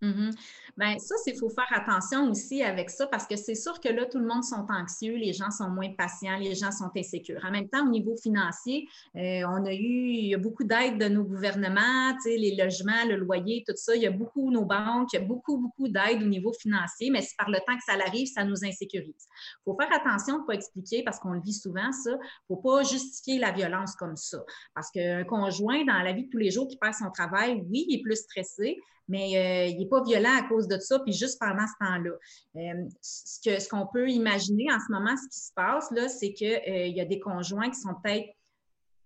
Mm ben, ça, il faut faire attention aussi avec ça parce que c'est sûr que là, tout le monde sont anxieux, les gens sont moins patients, les gens sont insécures. En même temps, au niveau financier, euh, on a eu, il y a beaucoup d'aides de nos gouvernements, les logements, le loyer, tout ça. Il y a beaucoup, nos banques, il y a beaucoup, beaucoup d'aides au niveau financier, mais c'est par le temps que ça arrive, ça nous insécurise. Il faut faire attention de ne pas expliquer parce qu'on le vit souvent, ça. Il ne faut pas justifier la violence comme ça. Parce qu'un conjoint, dans la vie de tous les jours qui perd son travail, oui, il est plus stressé, mais euh, il n'est pas violent à cause de ça, puis juste pendant ce temps-là. Euh, ce qu'on peut imaginer en ce moment, ce qui se passe, là, c'est qu'il euh, y a des conjoints qui sont peut-être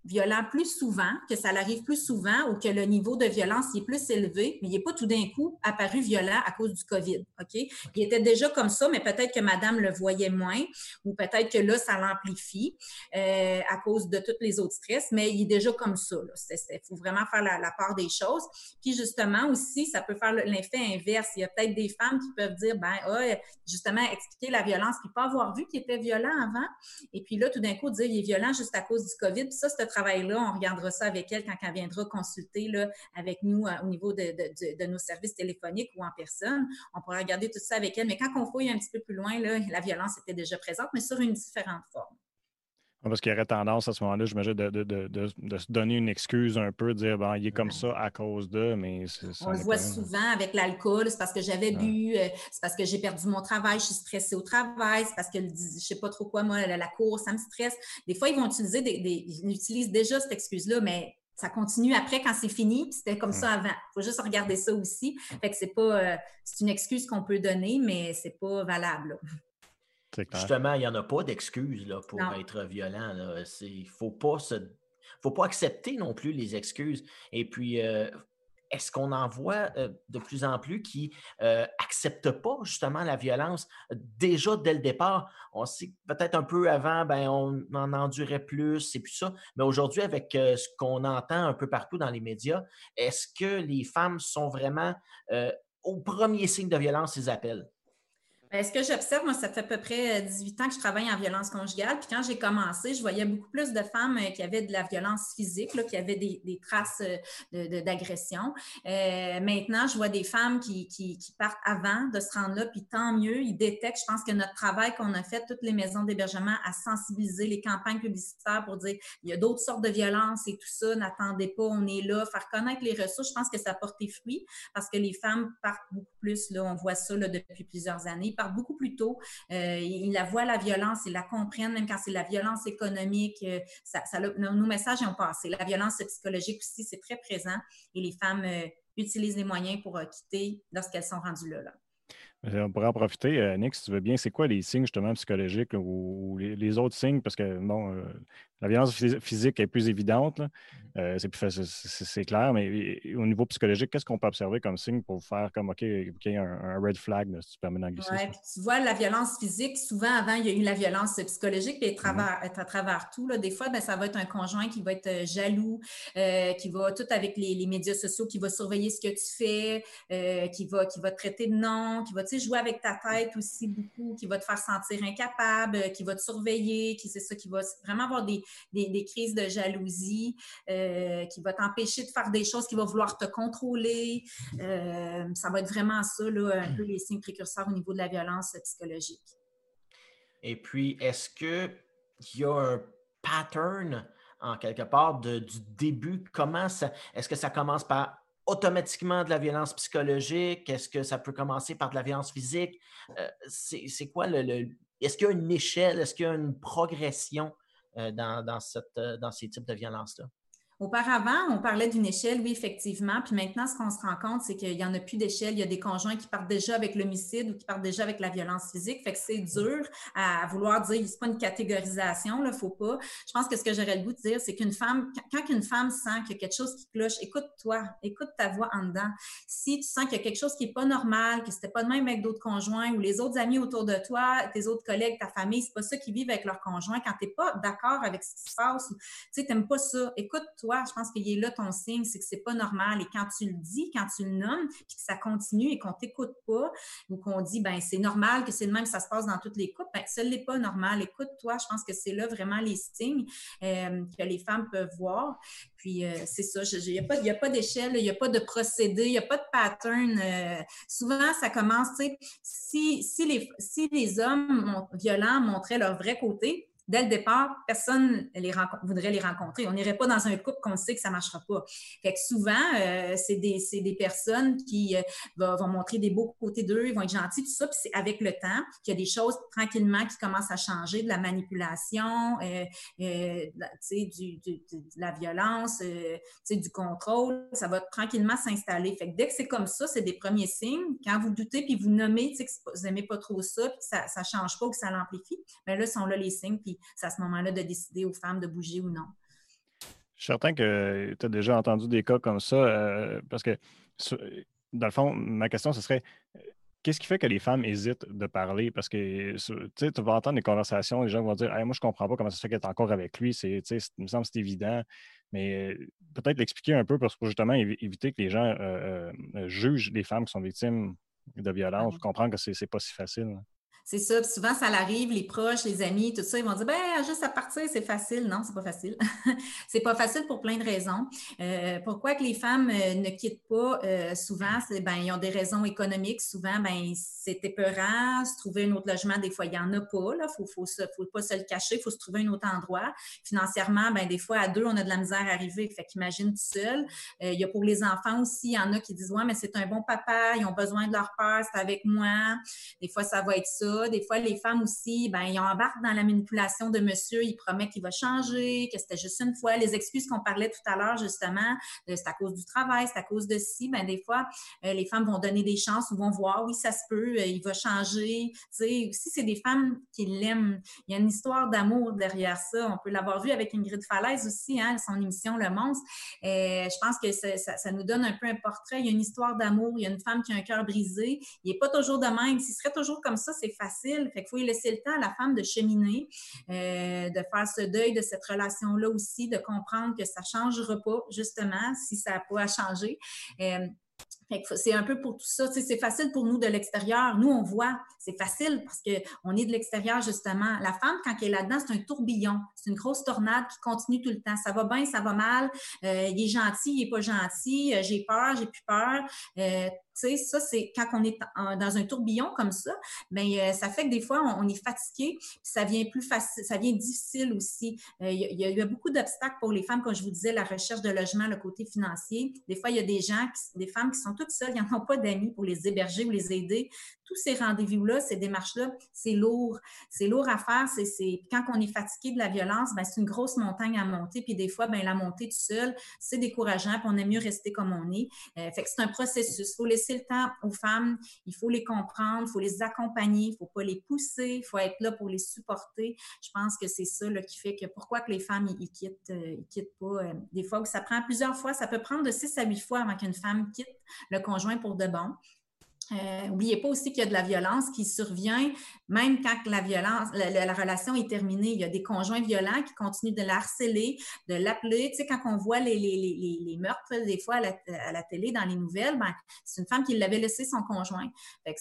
violent plus souvent, que ça l'arrive plus souvent ou que le niveau de violence est plus élevé, mais il n'est pas tout d'un coup apparu violent à cause du COVID. Il était déjà comme ça, mais peut-être que madame le voyait moins ou peut-être que là, ça l'amplifie euh, à cause de tous les autres stress, mais il est déjà comme ça. Il faut vraiment faire la, part des choses. Puis justement aussi, ça peut faire l'effet inverse. Il y a peut-être des femmes qui peuvent dire, ben, ah, justement, expliquer la violence, puis pas avoir vu qu'il était violent avant. Et puis là, tout d'un coup, dire, il est violent juste à cause du COVID. Puis ça, travail-là, on regardera ça avec elle quand elle viendra consulter là, avec nous euh, au niveau de, nos services téléphoniques ou en personne. On pourra regarder tout ça avec elle. Mais quand on fouille un petit peu plus loin, là, la violence était déjà présente, mais sur une différente forme. Parce qu'il y aurait tendance à ce moment-là, je de, de, de, se donner une excuse un peu, de dire bon, il est comme ça à cause de, mais On le voit souvent avec l'alcool, c'est parce que j'avais bu, euh, c'est parce que j'ai perdu mon travail, je suis stressée au travail, c'est parce que je sais pas trop quoi, moi, la, course, ça me stresse. Des fois, ils vont utiliser des, ils utilisent déjà cette excuse-là, mais ça continue après quand c'est fini, c'était comme ça avant. Il faut juste regarder ça aussi. Fait que c'est pas euh, c'est une excuse qu'on peut donner, mais c'est pas valable. Justement, il n'y en a pas d'excuses pour être violent. Il ne faut pas faut pas accepter non plus les excuses. Et puis, euh, est-ce qu'on en voit euh, de plus en plus qui n'acceptent euh, pas justement la violence déjà dès le départ? On sait peut-être un peu avant, ben, on en endurait plus et puis ça. Mais aujourd'hui, avec ce qu'on entend un peu partout dans les médias, est-ce que les femmes sont vraiment au premier signe de violence, ils appellent? Ben, ce que j'observe, moi, ça fait à peu près 18 euh, ans que je travaille en violence conjugale. Puis quand j'ai commencé, je voyais beaucoup plus de femmes euh, qui avaient de la violence physique, là, qui avaient des, traces euh, d'agression. maintenant, je vois des femmes qui, qui, partent avant de se rendre là, puis tant mieux, ils détectent. Je pense que notre travail qu'on a fait, toutes les maisons d'hébergement, à sensibiliser les campagnes publicitaires pour dire il y a d'autres sortes de violences et tout ça, n'attendez pas, on est là, faire connaître les ressources, je pense que ça a porté fruit parce que les femmes partent beaucoup plus, là, on voit ça là, depuis plusieurs années beaucoup plus tôt. Euh, ils la voient la violence, ils la comprennent, même quand c'est la violence économique. Euh, nos, messages ont passé. La violence psychologique aussi, c'est très présent et les femmes euh, utilisent les moyens pour quitter lorsqu'elles sont rendues là. là. On pourrait en profiter, Nick, si tu veux bien. C'est quoi les signes justement psychologiques ou, les, autres signes? Parce que, bon, la violence physique est plus évidente. Euh, c'est plus c'est clair, mais au niveau psychologique, qu'est-ce qu'on peut observer comme signe pour faire comme OK, il y a un, red flag, si tu permets d'anglicisme? Oui, tu vois, la violence physique, souvent avant, il y a eu la violence psychologique, puis à travers, à travers tout. Là, des fois, ben, ça va être un conjoint qui va être euh, jaloux, euh, qui va tout avec les, médias sociaux, qui va surveiller ce que tu fais, qui, va, qui va te traiter de non, qui va jouer avec ta tête aussi beaucoup, qui va te faire sentir incapable, qui va te surveiller, qui c'est ça, qui va vraiment avoir des, des, crises de jalousie. Euh, qui va t'empêcher de faire des choses, qui va vouloir te contrôler. Euh, ça va être vraiment ça, là, un peu les signes précurseurs au niveau de la violence psychologique. Et puis, est-ce qu'il y a un pattern en quelque part du début? Comment est-ce que ça commence par automatiquement de la violence psychologique? Est-ce que ça peut commencer par de la violence physique? Euh, c'est quoi le, Est-ce qu'il y a une échelle? Est-ce qu'il y a une progression dans, dans, cette, dans ces types de violences-là? Auparavant, on parlait d'une échelle, oui, effectivement. Puis maintenant, ce qu'on se rend compte, c'est qu'il n'y en a plus d'échelle. Il y a des conjoints qui partent déjà avec l'homicide ou qui partent déjà avec la violence physique. Fait que c'est dur à vouloir dire, c'est pas une catégorisation, là, faut pas. Je pense que ce que j'aurais le goût de dire, c'est qu'une femme, quand une femme sent qu'il y a quelque chose qui cloche, écoute-toi, écoute ta voix en dedans. Si tu sens qu'il y a quelque chose qui n'est pas normal, que c'était pas de même avec d'autres conjoints ou les autres amis autour de toi, tes autres collègues, ta famille, c'est pas ça qui vivent avec leur conjoint, quand tu n'es pas d'accord avec ce qui se passe, tu sais, n'aimes pas ça, écoute-toi je pense qu'il est là ton signe, c'est que c'est pas normal. Et quand tu le dis, quand tu le nommes, puis que ça continue et qu'on t'écoute pas, ou qu'on dit, ben c'est normal que c'est le même, ça se passe dans toutes les couples, ben ce n'est pas normal. Écoute-toi, je pense que c'est là vraiment les signes euh, que les femmes peuvent voir. Puis euh, c'est ça, il n'y a pas, pas d'échelle, il n'y a pas de procédé, il n'y a pas de pattern. Euh, souvent, ça commence, tu sais, si, si, les, si les hommes violents montraient leur vrai côté, dès le départ, personne les voudrait les rencontrer. On n'irait pas dans un couple qu'on sait que ça ne marchera pas. Fait que souvent, euh, c'est des, des, personnes qui euh, vont, montrer des beaux côtés d'eux, ils vont être gentils, tout ça. Puis c'est avec le temps qu'il y a des choses tranquillement qui commencent à changer, de la manipulation, euh, du, de la violence, du contrôle. Ça va tranquillement s'installer. Fait que dès que c'est comme ça, c'est des premiers signes. Quand vous doutez puis vous nommez que vous n'aimez pas trop ça, puis que ça ne change pas ou que ça l'amplifie, bien là, sont là les signes. Puis c'est à ce moment-là de décider aux femmes de bouger ou non. Je suis certain que tu as déjà entendu des cas comme ça, euh, parce que, dans le fond, ma question, ce serait qu'est-ce qui fait que les femmes hésitent de parler? Parce que tu vas entendre des conversations, les gens vont dire Moi, je ne comprends pas comment ça se fait qu'elle est encore avec lui. C'est, il me semble que c'est évident. Mais peut-être l'expliquer un peu pour justement éviter que les gens euh, euh, jugent les femmes qui sont victimes de violence, comprendre que ce n'est pas si facile. C'est ça. souvent, ça l'arrive, les proches, les amis, tout ça, ils vont dire, ben, juste à partir, c'est facile. Non, c'est pas facile. c'est pas facile pour plein de raisons. Euh, pourquoi que les femmes euh, ne quittent pas euh, souvent? C'est, ben, ils ont des raisons économiques. Souvent, ben, c'est épeurant. Se trouver un autre logement, des fois, il y en a pas, là. Faut, faut, faut pas se le cacher. Faut se trouver un autre endroit. Financièrement, ben, des fois, à deux, on a de la misère à arriver. Fait qu'imagine tout seul. il y a pour les enfants aussi, il y en a qui disent, ouais, mais c'est un bon papa. Ils ont besoin de leur père. C'est avec moi. Des fois, ça va être ça. Des fois, les femmes aussi, ben, ils embarquent dans la manipulation de monsieur. Il promet qu'il va changer, que c'était juste une fois. Les excuses qu'on parlait tout à l'heure, justement, c'est à cause du travail, c'est à cause de ci. Ben, des fois, euh, les femmes vont donner des chances ou vont voir, oui, ça se peut, euh, il va changer. Si c'est des femmes qui l'aiment, il y a une histoire d'amour derrière ça. On peut l'avoir vu avec Ingrid Falaise aussi, hein, son émission Le Monstre. Euh, je pense que ça, ça, nous donne un peu un portrait. Il y a une histoire d'amour, il y a une femme qui a un cœur brisé. Il n'est pas toujours de même. S'il serait toujours comme ça, c'est facile. Fait qu'il faut y laisser le temps à la femme de cheminer, euh, de faire ce deuil de cette relation-là aussi, de comprendre que ça ne changera pas, justement, si ça n'a pas à changer. Euh, c'est un peu pour tout ça. c'est facile pour nous de l'extérieur. Nous, on voit, c'est facile parce qu'on est de l'extérieur, justement. La femme, quand elle est là-dedans, c'est un tourbillon. C'est une grosse tornade qui continue tout le temps. Ça va bien, ça va mal. Euh, il est gentil, il n'est pas gentil. j'ai peur, j'ai plus peur. Sais, ça, c'est quand on est dans un tourbillon comme ça, bien, euh, ça fait que des fois, on, est fatigué, puis ça vient plus facile, ça vient difficile aussi. Euh, il, y a, beaucoup d'obstacles pour les femmes, comme je vous disais, la recherche de logement, le côté financier. Des fois, il y a des gens, des femmes qui sont toutes seules, ils n'ont pas d'amis pour les héberger ou les aider tous ces rendez-vous-là, ces démarches-là, c'est lourd. C'est lourd à faire. Quand on est fatigué de la violence, ben, c'est une grosse montagne à monter. Puis des fois, ben, la montée tout seul, c'est décourageant. Puis on aime mieux rester comme on est. Euh, fait que c'est un processus. Faut laisser laisser le temps aux femmes, il faut les comprendre, il faut les accompagner, il ne faut pas les pousser, il faut être là pour les supporter. Je pense que c'est ça qui fait que pourquoi que les femmes, ils, quittent, euh, ils quittent pas. Euh, des fois, ça prend plusieurs fois, ça peut prendre de six à huit fois avant qu'une femme quitte le conjoint pour de bon. N'oubliez pas aussi qu'il y a de la violence qui survient même quand la violence, la, relation est terminée. Il y a des conjoints violents qui continuent de la harceler, de l'appeler. Tu sais, quand on voit les, les, meurtres, des fois, à la, télé, dans les nouvelles, ben, c'est une femme qui l'avait laissé son conjoint. Fait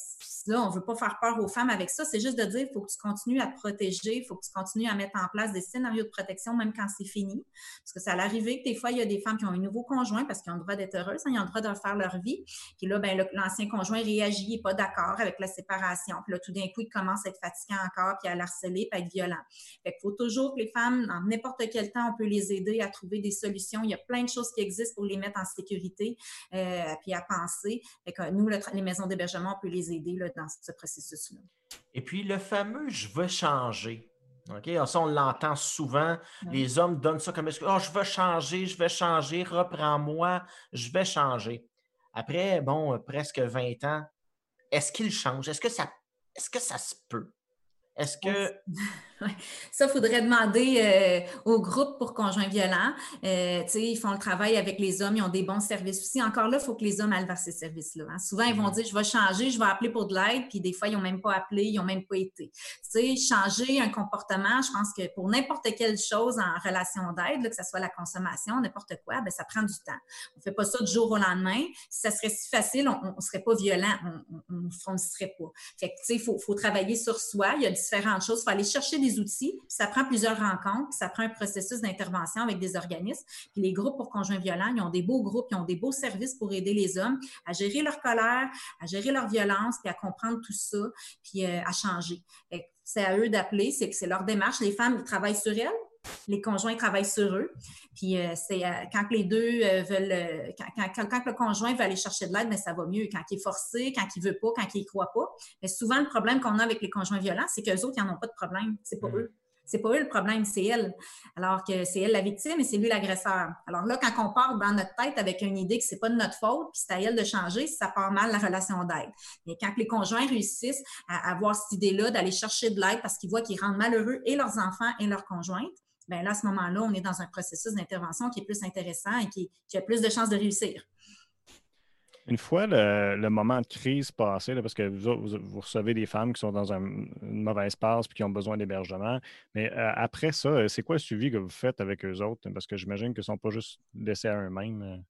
là, on ne veut pas faire peur aux femmes avec ça. C'est juste de dire, il faut que tu continues à te protéger, il faut que tu continues à mettre en place des scénarios de protection, même quand c'est fini. Parce que ça l'arrivée que des fois, il y a des femmes qui ont un nouveau conjoint parce qu'ils ont le droit d'être heureuses, hein, ils ont le droit de faire leur vie. Puis là, ben, l'ancien conjoint réagit, il n'est pas d'accord avec la séparation. Puis là, tout d'un coup, il commence à être fatiguant encore, puis à l'harceler, puis à être violent. Fait qu'il faut toujours que les femmes, dans n'importe quel temps, on peut les aider à trouver des solutions. Il y a plein de choses qui existent pour les mettre en sécurité, euh, puis à penser. Fait que nous, les maisons d'hébergement, on peut les aider là, dans ce processus-là. Et puis, le fameux « je veux changer ». OK? Ça, on l'entend souvent. Les hommes donnent ça comme oh, je veux changer, je vais changer, reprends-moi, je vais changer. Après, bon, presque 20 ans, est-ce qu'il change? Est-ce que ça, est-ce que ça se peut? Est-ce que Ça, il faudrait demander euh, au groupe pour conjoints violents. Euh, ils font le travail avec les hommes, ils ont des bons services aussi. Encore là, il faut que les hommes aillent vers ces services-là. Hein. Souvent, ils vont mm-hmm. dire Je vais changer, je vais appeler pour de l'aide, puis des fois, ils n'ont même pas appelé, ils n'ont même pas été. changer un comportement, je pense que pour n'importe quelle chose en relation d'aide, que ce soit la consommation, n'importe quoi, ben, ça prend du temps. On ne fait pas ça du jour au lendemain. Si ça serait si facile, on ne serait pas violent, on ne foncerait pas. Fait il faut, faut travailler sur soi. Il y a différentes choses. Il faut aller chercher des outils. ça prend plusieurs rencontres, ça prend un processus d'intervention avec des organismes. Puis les groupes pour conjoints violents, ils ont des beaux groupes, ils ont des beaux services pour aider les hommes à gérer leur colère, à gérer leur violence, puis à comprendre tout ça, puis euh, à changer. C'est à eux d'appeler, c'est leur démarche. Les femmes, ils travaillent sur elles, les conjoints travaillent sur eux. Puis euh, c'est euh, quand les deux veulent, quand, quand, le conjoint veut aller chercher de l'aide, mais ça va mieux. Quand il est forcé, quand il veut pas, quand il ne croit pas. Mais souvent, le problème qu'on a avec les conjoints violents, c'est qu'eux autres, ils n'en ont pas de problème. C'est pas mm. eux. C'est pas eux le problème, c'est elle. Alors que c'est elle la victime et c'est lui l'agresseur. Alors là, quand on part dans notre tête avec une idée que c'est pas de notre faute, puis c'est à elle de changer, ça part mal la relation d'aide. Mais quand les conjoints réussissent à avoir cette idée-là d'aller chercher de l'aide parce qu'ils voient qu'ils rendent malheureux et leurs enfants et leurs conjointes, bien là, à ce moment-là, on est dans un processus d'intervention qui est plus intéressant et qui, a plus de chances de réussir. Une fois le, moment de crise passé, parce que vous, recevez des femmes qui sont dans une mauvaise passe et qui ont besoin d'hébergement, mais euh, après ça, euh, c'est quoi le suivi que vous faites avec eux autres? Parce que j'imagine qu'ils ne sont pas juste laissés à eux-mêmes.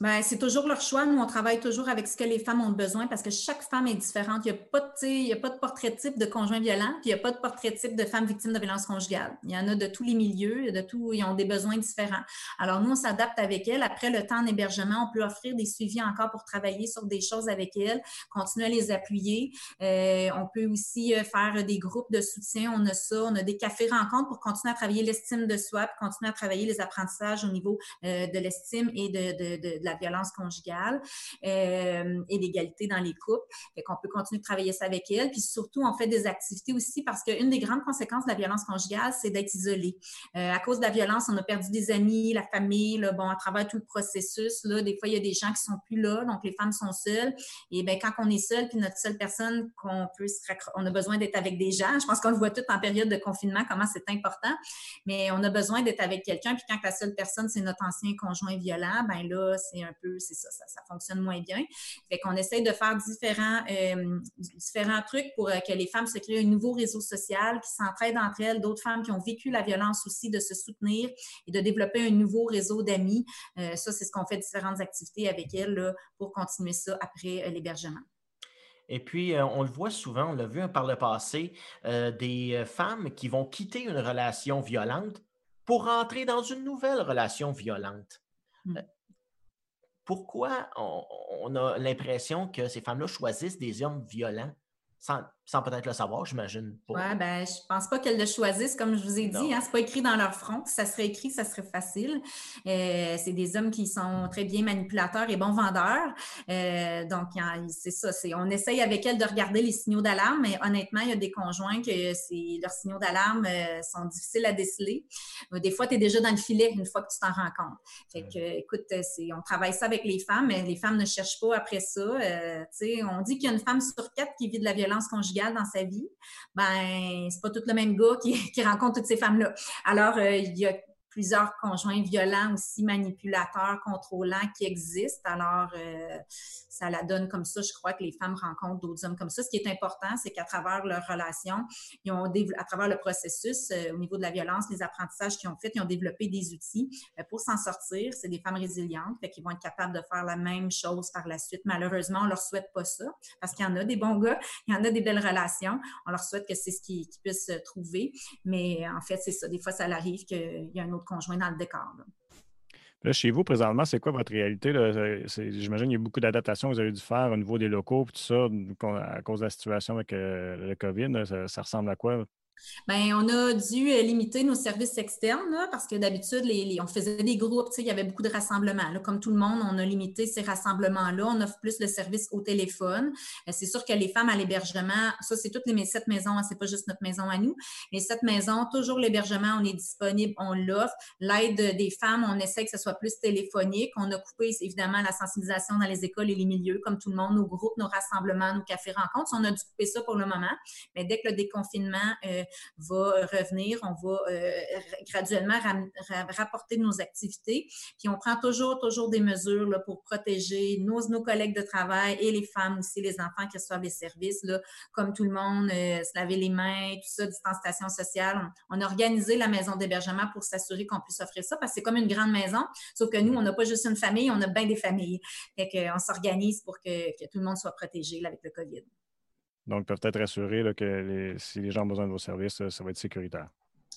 Bien, c'est toujours leur choix. Nous, on travaille toujours avec ce que les femmes ont besoin parce que chaque femme est différente. Il n'y a, pas de, a pas de portrait type de conjoint violent, puis il n'y a pas de portrait type de femme victime de violence conjugale. Il y en a de tous les milieux, de tout, ils ont des besoins différents. Alors, nous, on s'adapte avec elles. Après le temps d'hébergement, on peut offrir des suivis encore pour travailler sur des choses avec elles, continuer à les appuyer. Euh, on peut aussi euh, faire des groupes de soutien. On a ça, on a des cafés rencontres pour continuer à travailler l'estime de soi, pour continuer à travailler les apprentissages au niveau euh, de l'estime et de, de, de la violence conjugale euh, et l'égalité dans les couples. Fait qu'on peut continuer de travailler ça avec elle. Puis surtout, on fait des activités aussi parce qu'une des grandes conséquences de la violence conjugale, c'est d'être isolé. Euh, à cause de la violence, on a perdu des amis, la famille, là, bon, à travers tout le processus, là, des fois, il y a des gens qui sont plus là, donc les femmes sont seules. Et bien, quand on est seul, puis notre seule personne qu'on peut se on a besoin d'être avec des gens. Je pense qu'on le voit tout en période de confinement, comment c'est important. Mais on a besoin d'être avec quelqu'un. Puis quand la seule personne, c'est notre ancien conjoint violent, ben là, c'est un peu, c'est ça, ça, fonctionne moins bien. Fait qu'on essaye de faire différents, euh, différents trucs pour euh, que les femmes se créent un nouveau réseau social, qui s'entraident entre elles, d'autres femmes qui ont vécu la violence aussi, de se soutenir et de développer un nouveau réseau d'amis. Euh, ça, c'est ce qu'on fait différentes activités avec elles pour continuer ça après l'hébergement. Et puis, on le voit souvent, on l'a vu hein, par le passé, des femmes qui vont quitter une relation violente pour entrer dans une nouvelle relation violente. Hmm pourquoi on, a l'impression que ces femmes-là choisissent des hommes violents? sans peut-être le savoir, j'imagine. Oui, ben, je pense pas qu'elles le choisissent, comme je vous ai dit. Hein, c'est pas écrit dans leur front. Si ça serait écrit, ça serait facile. Euh, c'est des hommes qui sont très bien manipulateurs et bons vendeurs. Euh, donc, c'est ça. on essaye avec elles de regarder les signaux d'alarme, mais honnêtement, il y a des conjoints que leurs signaux d'alarme euh, sont difficiles à déceler. des fois, tu es déjà dans le filet une fois que tu t'en rends compte. Fait que, écoute, on travaille ça avec les femmes, mais les femmes ne cherchent pas après ça. on dit qu'il y a une femme sur quatre qui vit de la violence conjugale dans sa vie, ben c'est pas tout le même gars qui, rencontre toutes ces femmes-là. Alors, euh, il y a plusieurs conjoints violents aussi, manipulateurs, contrôlants qui existent. Alors, euh, ça la donne comme ça. Je crois que les femmes rencontrent d'autres hommes comme ça. Ce qui est important, c'est qu'à travers leur relation, ils ont à travers le processus euh, au niveau de la violence, les apprentissages qu'ils ont fait, ils ont développé des outils pour s'en sortir. C'est des femmes résilientes, fait qu'ils vont être capables de faire la même chose par la suite. Malheureusement, on leur souhaite pas ça parce qu'il y en a des bons gars, il y en a des belles relations. On leur souhaite que c'est ce qu'ils puissent trouver. Mais en fait, c'est ça. Des fois, ça arrive qu'il y a un autre conjoint dans le décor. Là, chez vous, présentement, c'est quoi votre réalité? J'imagine qu'il y a beaucoup d'adaptations que vous avez dû faire au niveau des locaux, tout ça, à cause de la situation avec euh, le COVID. ça, ressemble à quoi? Bien, on a dû euh, limiter nos services externes parce que d'habitude, on faisait des groupes, il y avait beaucoup de rassemblements. Comme tout le monde, on a limité ces rassemblements-là. On offre plus le service au téléphone. Euh, c'est sûr que les femmes à l'hébergement, ça, c'est toutes les sept maisons, hein, c'est pas juste notre maison à nous. Les sept maisons, toujours l'hébergement, on est disponible, on l'offre. L'aide des femmes, on essaie que ce soit plus téléphonique. On a coupé évidemment la sensibilisation dans les écoles et les milieux, comme tout le monde, nos groupes, nos rassemblements, nos cafés rencontres. On a dû couper ça pour le moment. Mais dès que le déconfinement euh, va revenir. On va euh, graduellement rapporter nos activités. Puis on prend toujours, toujours des mesures là, pour protéger nos, collègues de travail et les femmes aussi, les enfants qui reçoivent les services, là, comme tout le monde, euh, se laver les mains, tout ça, distanciation sociale. On, a organisé la maison d'hébergement pour s'assurer qu'on puisse offrir ça parce que c'est comme une grande maison, sauf que nous, on n'a pas juste une famille, on a bien des familles. Fait qu'on s'organise pour que, tout le monde soit protégé avec le COVID. Donc, peuvent être rassurés que si les gens ont besoin de vos services, ça va être sécuritaire.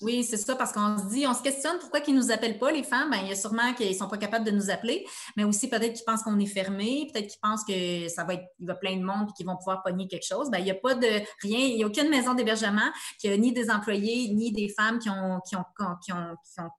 Oui, c'est ça, parce qu'on se dit, on se questionne pourquoi ils ne nous appellent pas, les femmes. Bien, il y a sûrement qu'ils ne sont pas capables de nous appeler, mais aussi peut-être qu'ils pensent qu'on est fermé, peut-être qu'ils pensent que ça va être, il va plein de monde et qu'ils vont pouvoir pogner quelque chose. Bien, il n'y a pas de rien, il n'y a aucune maison d'hébergement qui a ni des employés, ni des femmes qui ont, qui ont, qui ont, qui ont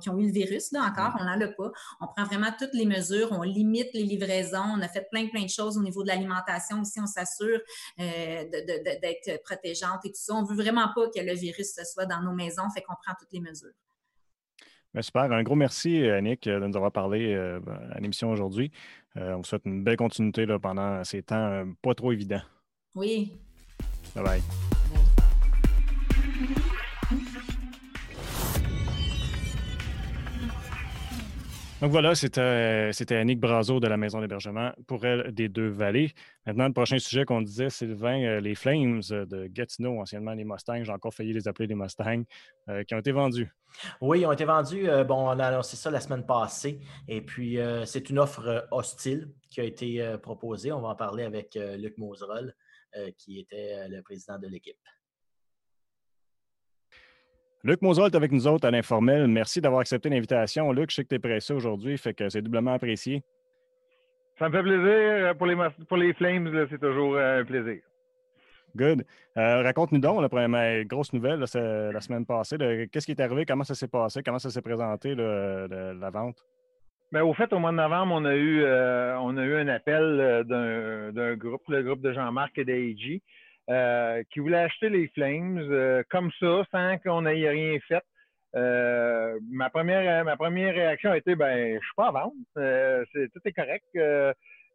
qui ont, eu le virus, là encore, on n'en a pas. On prend vraiment toutes les mesures, on limite les livraisons, on a fait plein, plein de choses au niveau de l'alimentation aussi, on s'assure euh, d'être protégeante et tout ça. On ne veut vraiment pas que le virus soit dans nos maisons, fait qu'on prend toutes les mesures. Ben, super. Un gros merci, Annick, de nous avoir parlé euh, à l'émission aujourd'hui. Euh, on vous souhaite une belle continuité là, pendant ces temps pas trop évidents. Oui. Bye bye. Donc voilà, c'était Annick Brazo de la Maison d'hébergement pour elle des Deux Vallées. Maintenant, le prochain sujet qu'on disait, Sylvain, euh, les Flames de Gatineau, anciennement les Mustangs, j'ai encore failli les appeler les Mustangs, euh, qui ont été vendus. Oui, ils ont été vendus. Euh, bon, on a annoncé ça la semaine passée. Et puis, c'est une offre hostile qui a été proposée. On va en parler avec Luc Moserol, qui était le président de l'équipe. Luc Mozolt est avec nous autres à l'informel. Merci d'avoir accepté l'invitation. Luc, je sais que tu es pressé aujourd'hui, fait que c'est doublement apprécié. Ça me fait plaisir. Euh, pour les, pour les Flames, c'est toujours euh, un plaisir. Good. Euh, raconte-nous donc, la première grosse nouvelle la semaine passée. Qu'est-ce qui est arrivé? Comment ça s'est passé? Comment ça s'est présenté, la vente? Bien, au fait, au mois de novembre, on a eu, on a eu un appel d'un groupe, le groupe de Jean-Marc et d'AEG, euh, qui voulait acheter les Flames euh, comme ça, sans qu'on n'ait rien fait. Euh, ma première réaction a été ben je suis pas à vendre, tout est correct.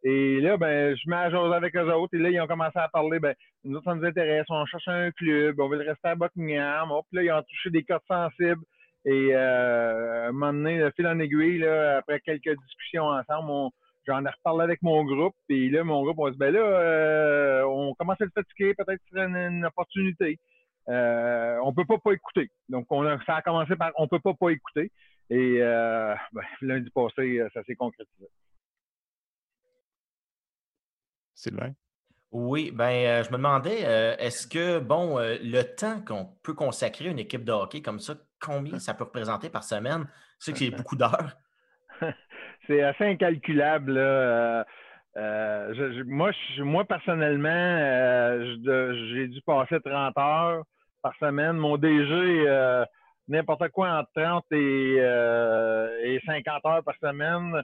et là, ben, je mets à jour avec eux autres. Et là, ils ont commencé à parler, ben, nous autres, ça nous intéresse, on cherche un club, on veut rester à Buckingham. puis là, ils ont touché des codes sensibles. Et à un moment donné, le fil en aiguille, là, après quelques discussions ensemble, on, J'en ai reparlé avec mon groupe, puis là, mon groupe, on se dit, ben là, euh, on commence à le fatiguer, peut-être que c'est une, opportunité. Euh, on peut pas pas écouter. Donc, on a, ça a commencé par on peut pas pas écouter. Et euh, ben, lundi passé, ça s'est concrétisé. Sylvain? Oui, ben je me demandais, est-ce que, bon, le temps qu'on peut consacrer à une équipe de hockey comme ça, combien ça peut représenter par semaine? Je sais que c'est beaucoup d'heures. C'est assez incalculable. Euh, moi, moi, personnellement, j'ai dû passer 30 heures par semaine. Mon DG, n'importe quoi entre 30 et, et 50 heures par semaine.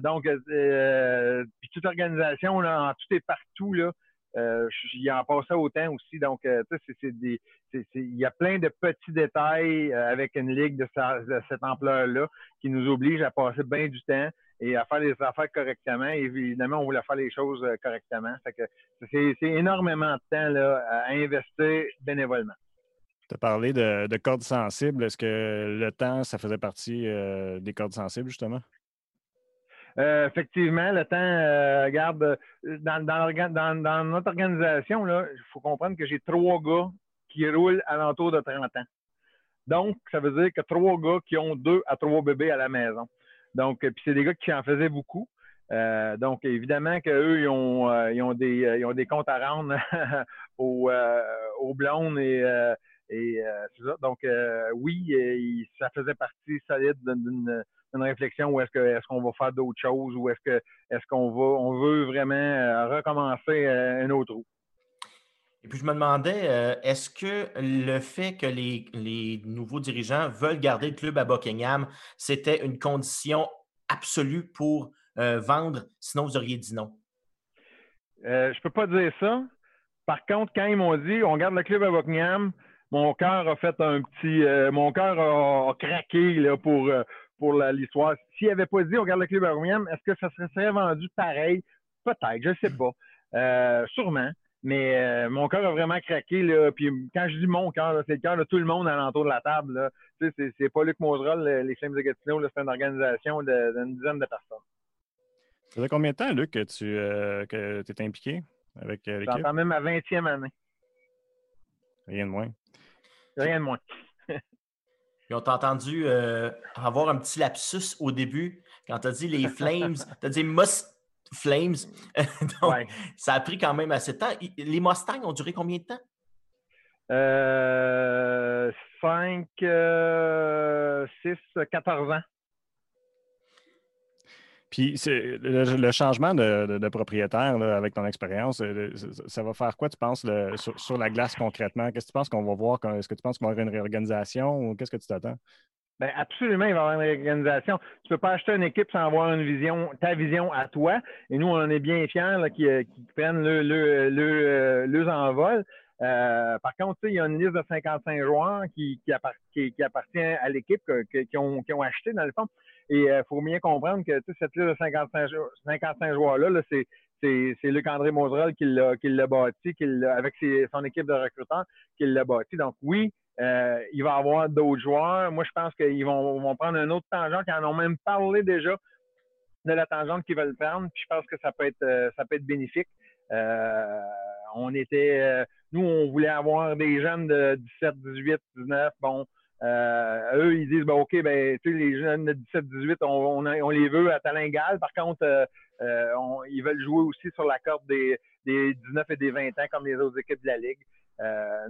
donc, toute organisation, en tout et partout, là, euh, il en passait autant aussi. Donc, euh, c'est il y a plein de petits détails euh, avec une ligue de, cette ampleur-là qui nous oblige à passer bien du temps et à faire les affaires correctement. évidemment, on voulait faire les choses correctement. c'est énormément de temps là, à investir bénévolement. Tu as parlé de, cordes sensibles. Est-ce que le temps, ça faisait partie des cordes sensibles, justement? Euh, effectivement, le temps, euh, regarde, dans, dans, notre organisation, il faut comprendre que j'ai trois gars qui roulent à l'entour de 30 ans. Donc, ça veut dire que trois gars qui ont deux à trois bébés à la maison. Donc, puis c'est des gars qui en faisaient beaucoup. Euh, donc, évidemment qu'eux, ils ont, ils, ont des, ils ont des comptes à rendre aux, aux blondes et, et c'est ça. Donc, oui, ça faisait partie solide d'une une réflexion ou est-ce que est-ce qu'on va faire d'autres choses ou est-ce que est-ce qu'on va on veut vraiment euh, recommencer euh, un autre roue. Et puis je me demandais, euh, est-ce que le fait que les, nouveaux dirigeants veulent garder le club à Buckingham, c'était une condition absolue pour vendre, sinon vous auriez dit non? Je je peux pas dire ça. Par contre, quand ils m'ont dit on garde le club à Buckingham, mon cœur a fait un petit. mon cœur a, craqué là, pour, pour l'histoire. S'il n'avait pas dit on regarde le club Birmingham, est-ce que ça serait vendu pareil? Peut-être, je ne sais pas. Euh, sûrement. Mais euh, mon cœur a vraiment craqué. Là. Puis quand je dis mon cœur, c'est le cœur de tout le monde alentour de la table. Tu sais, c'est pas Luc Moserol, les Flames de Gatineau, c'est une organisation d'une dizaine de personnes. Ça fait combien de temps, Luc, que tu euh, es impliqué avec l'équipe? J'entends même ma 20e année. Rien de moins. Rien de moins. Puis on t'a entendu euh, avoir un petit lapsus au début quand tu as dit les Flames. tu as dit Must Flames. Donc, ça a pris quand même assez de temps. Les Mustangs ont duré combien de temps? Euh, 5, 6, 14 ans. Puis le, changement de, propriétaire avec ton expérience, euh, ça va faire quoi, tu penses, sur, la glace concrètement? Qu'est-ce que tu penses qu'on va voir? Est-ce que tu penses qu'on va avoir une réorganisation ou qu'est-ce que tu t'attends? Bien, absolument, il va y avoir une réorganisation. Tu ne peux pas acheter une équipe sans avoir une vision, ta vision à toi. Et nous, on en est bien fiers qu'ils prennent le, le, le, envol. Euh, par contre, il y a une liste de 55 joueurs qui, qui, appartient à l'équipe, qui, ont, qui ont acheté, dans le fond. Et il euh, faut bien comprendre que cette liste de 55, 55 joueurs-là, c'est c'est Luc-André Moserol qui l'a bâti, avec son équipe de recruteurs, qui l'a bâti. Donc oui, euh, il va y avoir d'autres joueurs. Moi, je pense qu'ils vont, vont, prendre un autre tangente, qui en ont même parlé déjà de la tangente qu'ils veulent prendre. Puis je pense que ça peut être, euh, ça peut être bénéfique. on était, nous, on voulait avoir des jeunes de 17, 18, 19. Bon, euh, eux, ils disent, ben, OK, ben, les jeunes de 17-18, on, on, les veut à talent égal. Par contre, euh, euh, ils veulent jouer aussi sur la corde des, des 19 et des 20 ans comme les autres équipes de la Ligue.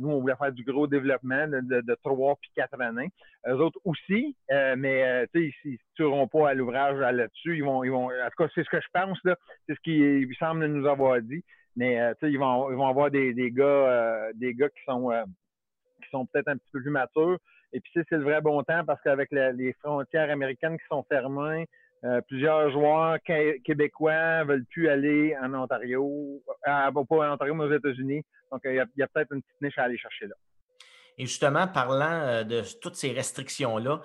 nous, on voulait faire du gros développement de, de, 3 puis 4 années. Eux autres aussi, mais tu sais, ils ne tueront pas à l'ouvrage là-dessus. Ils vont, ils vont, en tout cas, c'est ce que je pense. C'est ce qu'ils semblent nous avoir dit. Mais ils vont, ils vont avoir des, des gars, des gars qui sont, qui sont peut-être un petit peu plus matures. Et puis, c'est le vrai bon temps parce qu'avec les frontières américaines qui sont fermées, euh, plusieurs joueurs québécois veulent plus aller en Ontario, euh, pas en Ontario, mais aux États-Unis. Donc, il y a, peut-être une petite niche à aller chercher là. Et justement, parlant euh, de toutes ces restrictions-là,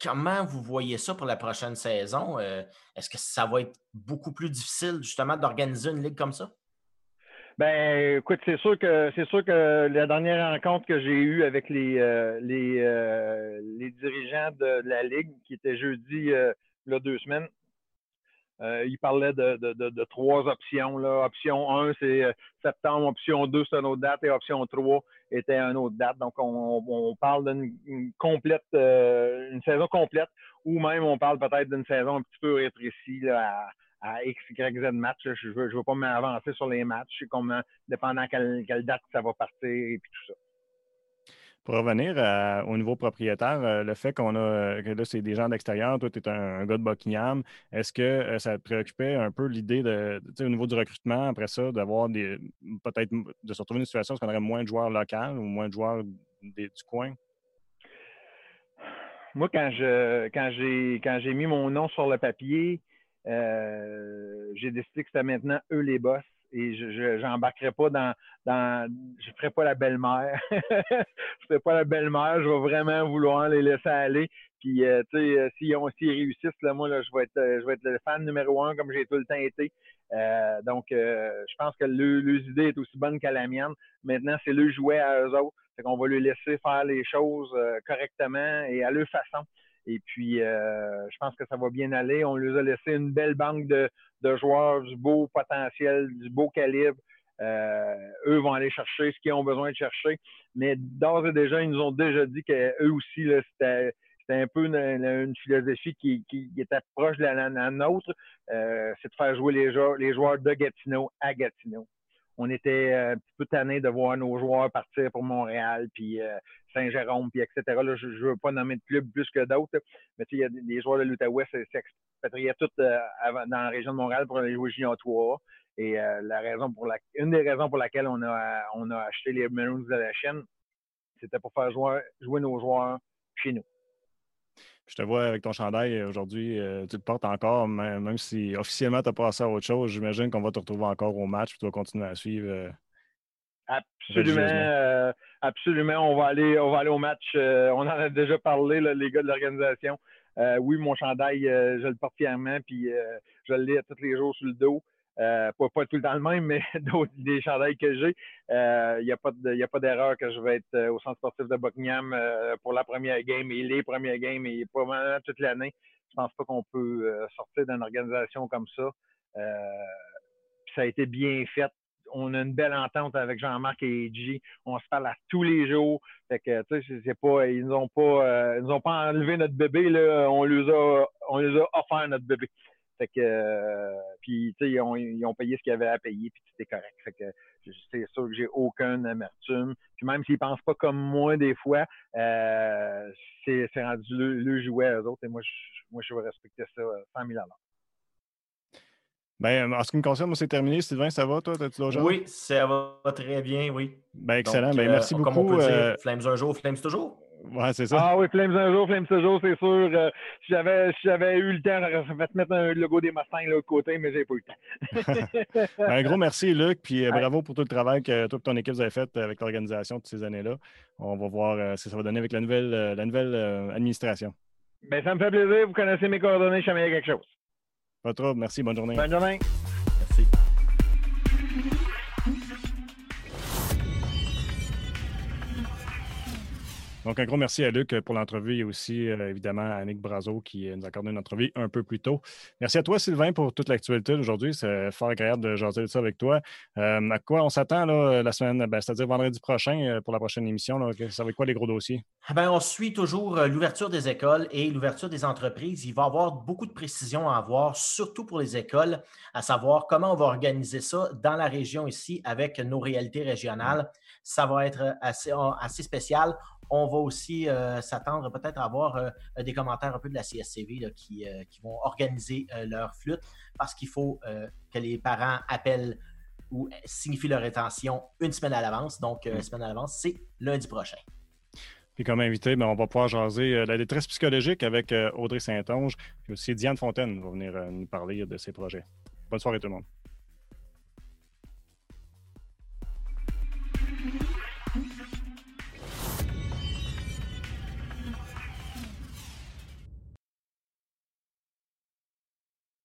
comment vous voyez ça pour la prochaine saison? Est-ce que ça va être beaucoup plus difficile justement d'organiser une ligue comme ça? Ben, écoute, c'est sûr que c'est sûr que la dernière rencontre que j'ai eue avec les euh, les, euh, les dirigeants de, la ligue, qui était jeudi euh, a deux semaines, ils parlaient de, de, de, trois options. Là. Option 1, c'est septembre. Option 2, c'est une autre date. Et option 3 était une autre date. Donc, on, on parle d'une complète, une saison complète, ou même on parle peut-être d'une saison un petit peu rétrécie là, à X, Y, Z match. Je ne veux, je veux pas m'avancer sur les matchs, comment, dépendant quelle, quelle date ça va partir et puis tout ça. Pour revenir au niveau propriétaire, euh, le fait qu'on a que là, c'est des gens d'extérieur, toi, tu es un, gars de Buckingham, est-ce que euh, ça te préoccupait un peu l'idée de, au niveau du recrutement, après ça, d'avoir des peut-être de se retrouver dans une situation où on aurait moins de joueurs locaux ou moins de joueurs du coin? Moi, quand je quand j'ai quand j'ai mis mon nom sur le papier, euh, j'ai décidé que c'était maintenant eux les boss et je n'embarquerai pas dans, dans je ferai pas la belle-mère. je ferai pas la belle-mère, je vais vraiment vouloir les laisser aller. Puis euh, tu sais, euh, s'ils réussissent, là, moi là, je vais être je vais être le fan numéro un comme j'ai tout le temps été. Euh, donc je pense que le, leur idée est aussi bonne qu'à la mienne. Maintenant, c'est le jouet à eux autres. C'est qu'on va les laisser faire les choses correctement et à leur façon. Et puis, euh, je pense que ça va bien aller. On leur a laissé une belle banque de, joueurs du beau potentiel, du beau calibre. Euh, eux vont aller chercher ce qu'ils ont besoin de chercher. Mais d'ores et déjà, ils nous ont déjà dit qu'eux aussi, c'était un peu une, philosophie qui, était proche de la, nôtre. Euh, c'est de faire jouer les joueurs, les joueurs de Gatineau à Gatineau on était un petit peu tanné de voir nos joueurs partir pour Montréal, puis Saint-Jérôme, puis etc. Là, je ne veux pas nommer de club plus que d'autres, mais il y a des joueurs de l'Outaouais s'expatriaient tous euh, dans la région de Montréal pour aller jouer Junior 3. Et euh, la raison pour la, une des raisons pour laquelle on a, on a acheté les Maroons de la chaîne, c'était pour faire jouer, jouer nos joueurs chez nous. Je te vois avec ton chandail aujourd'hui, euh, tu le portes encore, même, si officiellement tu as passé à autre chose. J'imagine qu'on va te retrouver encore au match et tu vas continuer à suivre. Absolument, euh, absolument. On va aller, on va aller au match. Euh, on en a déjà parlé, les gars de l'organisation. Euh, oui, mon chandail, je le porte fièrement, puis je l'ai tous les jours sur le dos. Pas, pas, tout le temps le même, mais d'autres des chandails que j'ai. Il n'y a pas d'erreur que je vais être au centre sportif de Buckingham pour la première game et les premières games et probablement toute l'année. Je pense pas qu'on peut sortir d'une organisation comme ça. ça a été bien fait on a une belle entente avec Jean-Marc et G. On se parle à tous les jours. Fait que, tu sais, c'est pas, ils nous ont pas, euh, ils nous ont pas enlevé notre bébé, là. On les a, on les a offert notre bébé. Fait que, euh, puis, tu sais, ils ont, ils ont, payé ce qu'ils avaient à payer, puis c'était correct. Fait que, c'est sûr que j'ai aucune amertume. Puis même s'ils pensent pas comme moi des fois, euh, c'est rendu le, jouet à eux autres. Et moi, je, moi, je vais respecter ça 100 000 ben, en ce qui me concerne, moi, c'est terminé. Sylvain, ça va, toi? Oui, ça va très bien, oui. Ben, excellent. ben, merci beaucoup. Euh, comme on peut dire, euh, Flames un jour, Flames toujours. Ouais, c'est ça. Ah oui, Flames un jour, Flames toujours, c'est sûr. Euh, si j'avais eu le temps, j'aurais fait mettre un logo des Mustangs de l'autre côté, mais j'ai pas eu le temps. Ben, un gros merci, Luc, puis bravo pour tout le travail que toi et ton équipe vous avez fait avec l'organisation toutes ces années-là. On va voir ce que ça va donner avec la nouvelle, la nouvelle administration. Ben, ça me fait plaisir. Vous connaissez mes coordonnées, je sais quelque chose. Pas trop. Merci. Bonne journée. Bonne journée. Donc, un gros merci à Luc pour l'entrevue et aussi, euh, évidemment, à Annick Brazo qui nous a accordé une entrevue un peu plus tôt. Merci à toi, Sylvain, pour toute l'actualité d'aujourd'hui. C'est fort agréable de jaser de ça avec toi. Euh, à quoi on s'attend la semaine, ben, c'est-à-dire vendredi prochain euh, pour la prochaine émission? Ça va être quoi les gros dossiers? Ah ben, on suit toujours l'ouverture des écoles et l'ouverture des entreprises. Il va y avoir beaucoup de précisions à avoir, surtout pour les écoles, à savoir comment on va organiser ça dans la région ici avec nos réalités régionales. Ça va être assez, assez spécial. On va aussi euh, s'attendre peut-être à avoir euh, des commentaires un peu de la CSCV qui, euh, qui, vont organiser leur flûte parce qu'il faut que les parents appellent ou signifient leur intention une semaine à l'avance. Donc, une mm. semaine à l'avance, c'est lundi prochain. Puis comme invité, ben, on va pouvoir jaser la détresse psychologique avec Audrey Saint-Onge. Puis aussi Diane Fontaine va venir nous parler de ses projets. Bonne soirée tout le monde.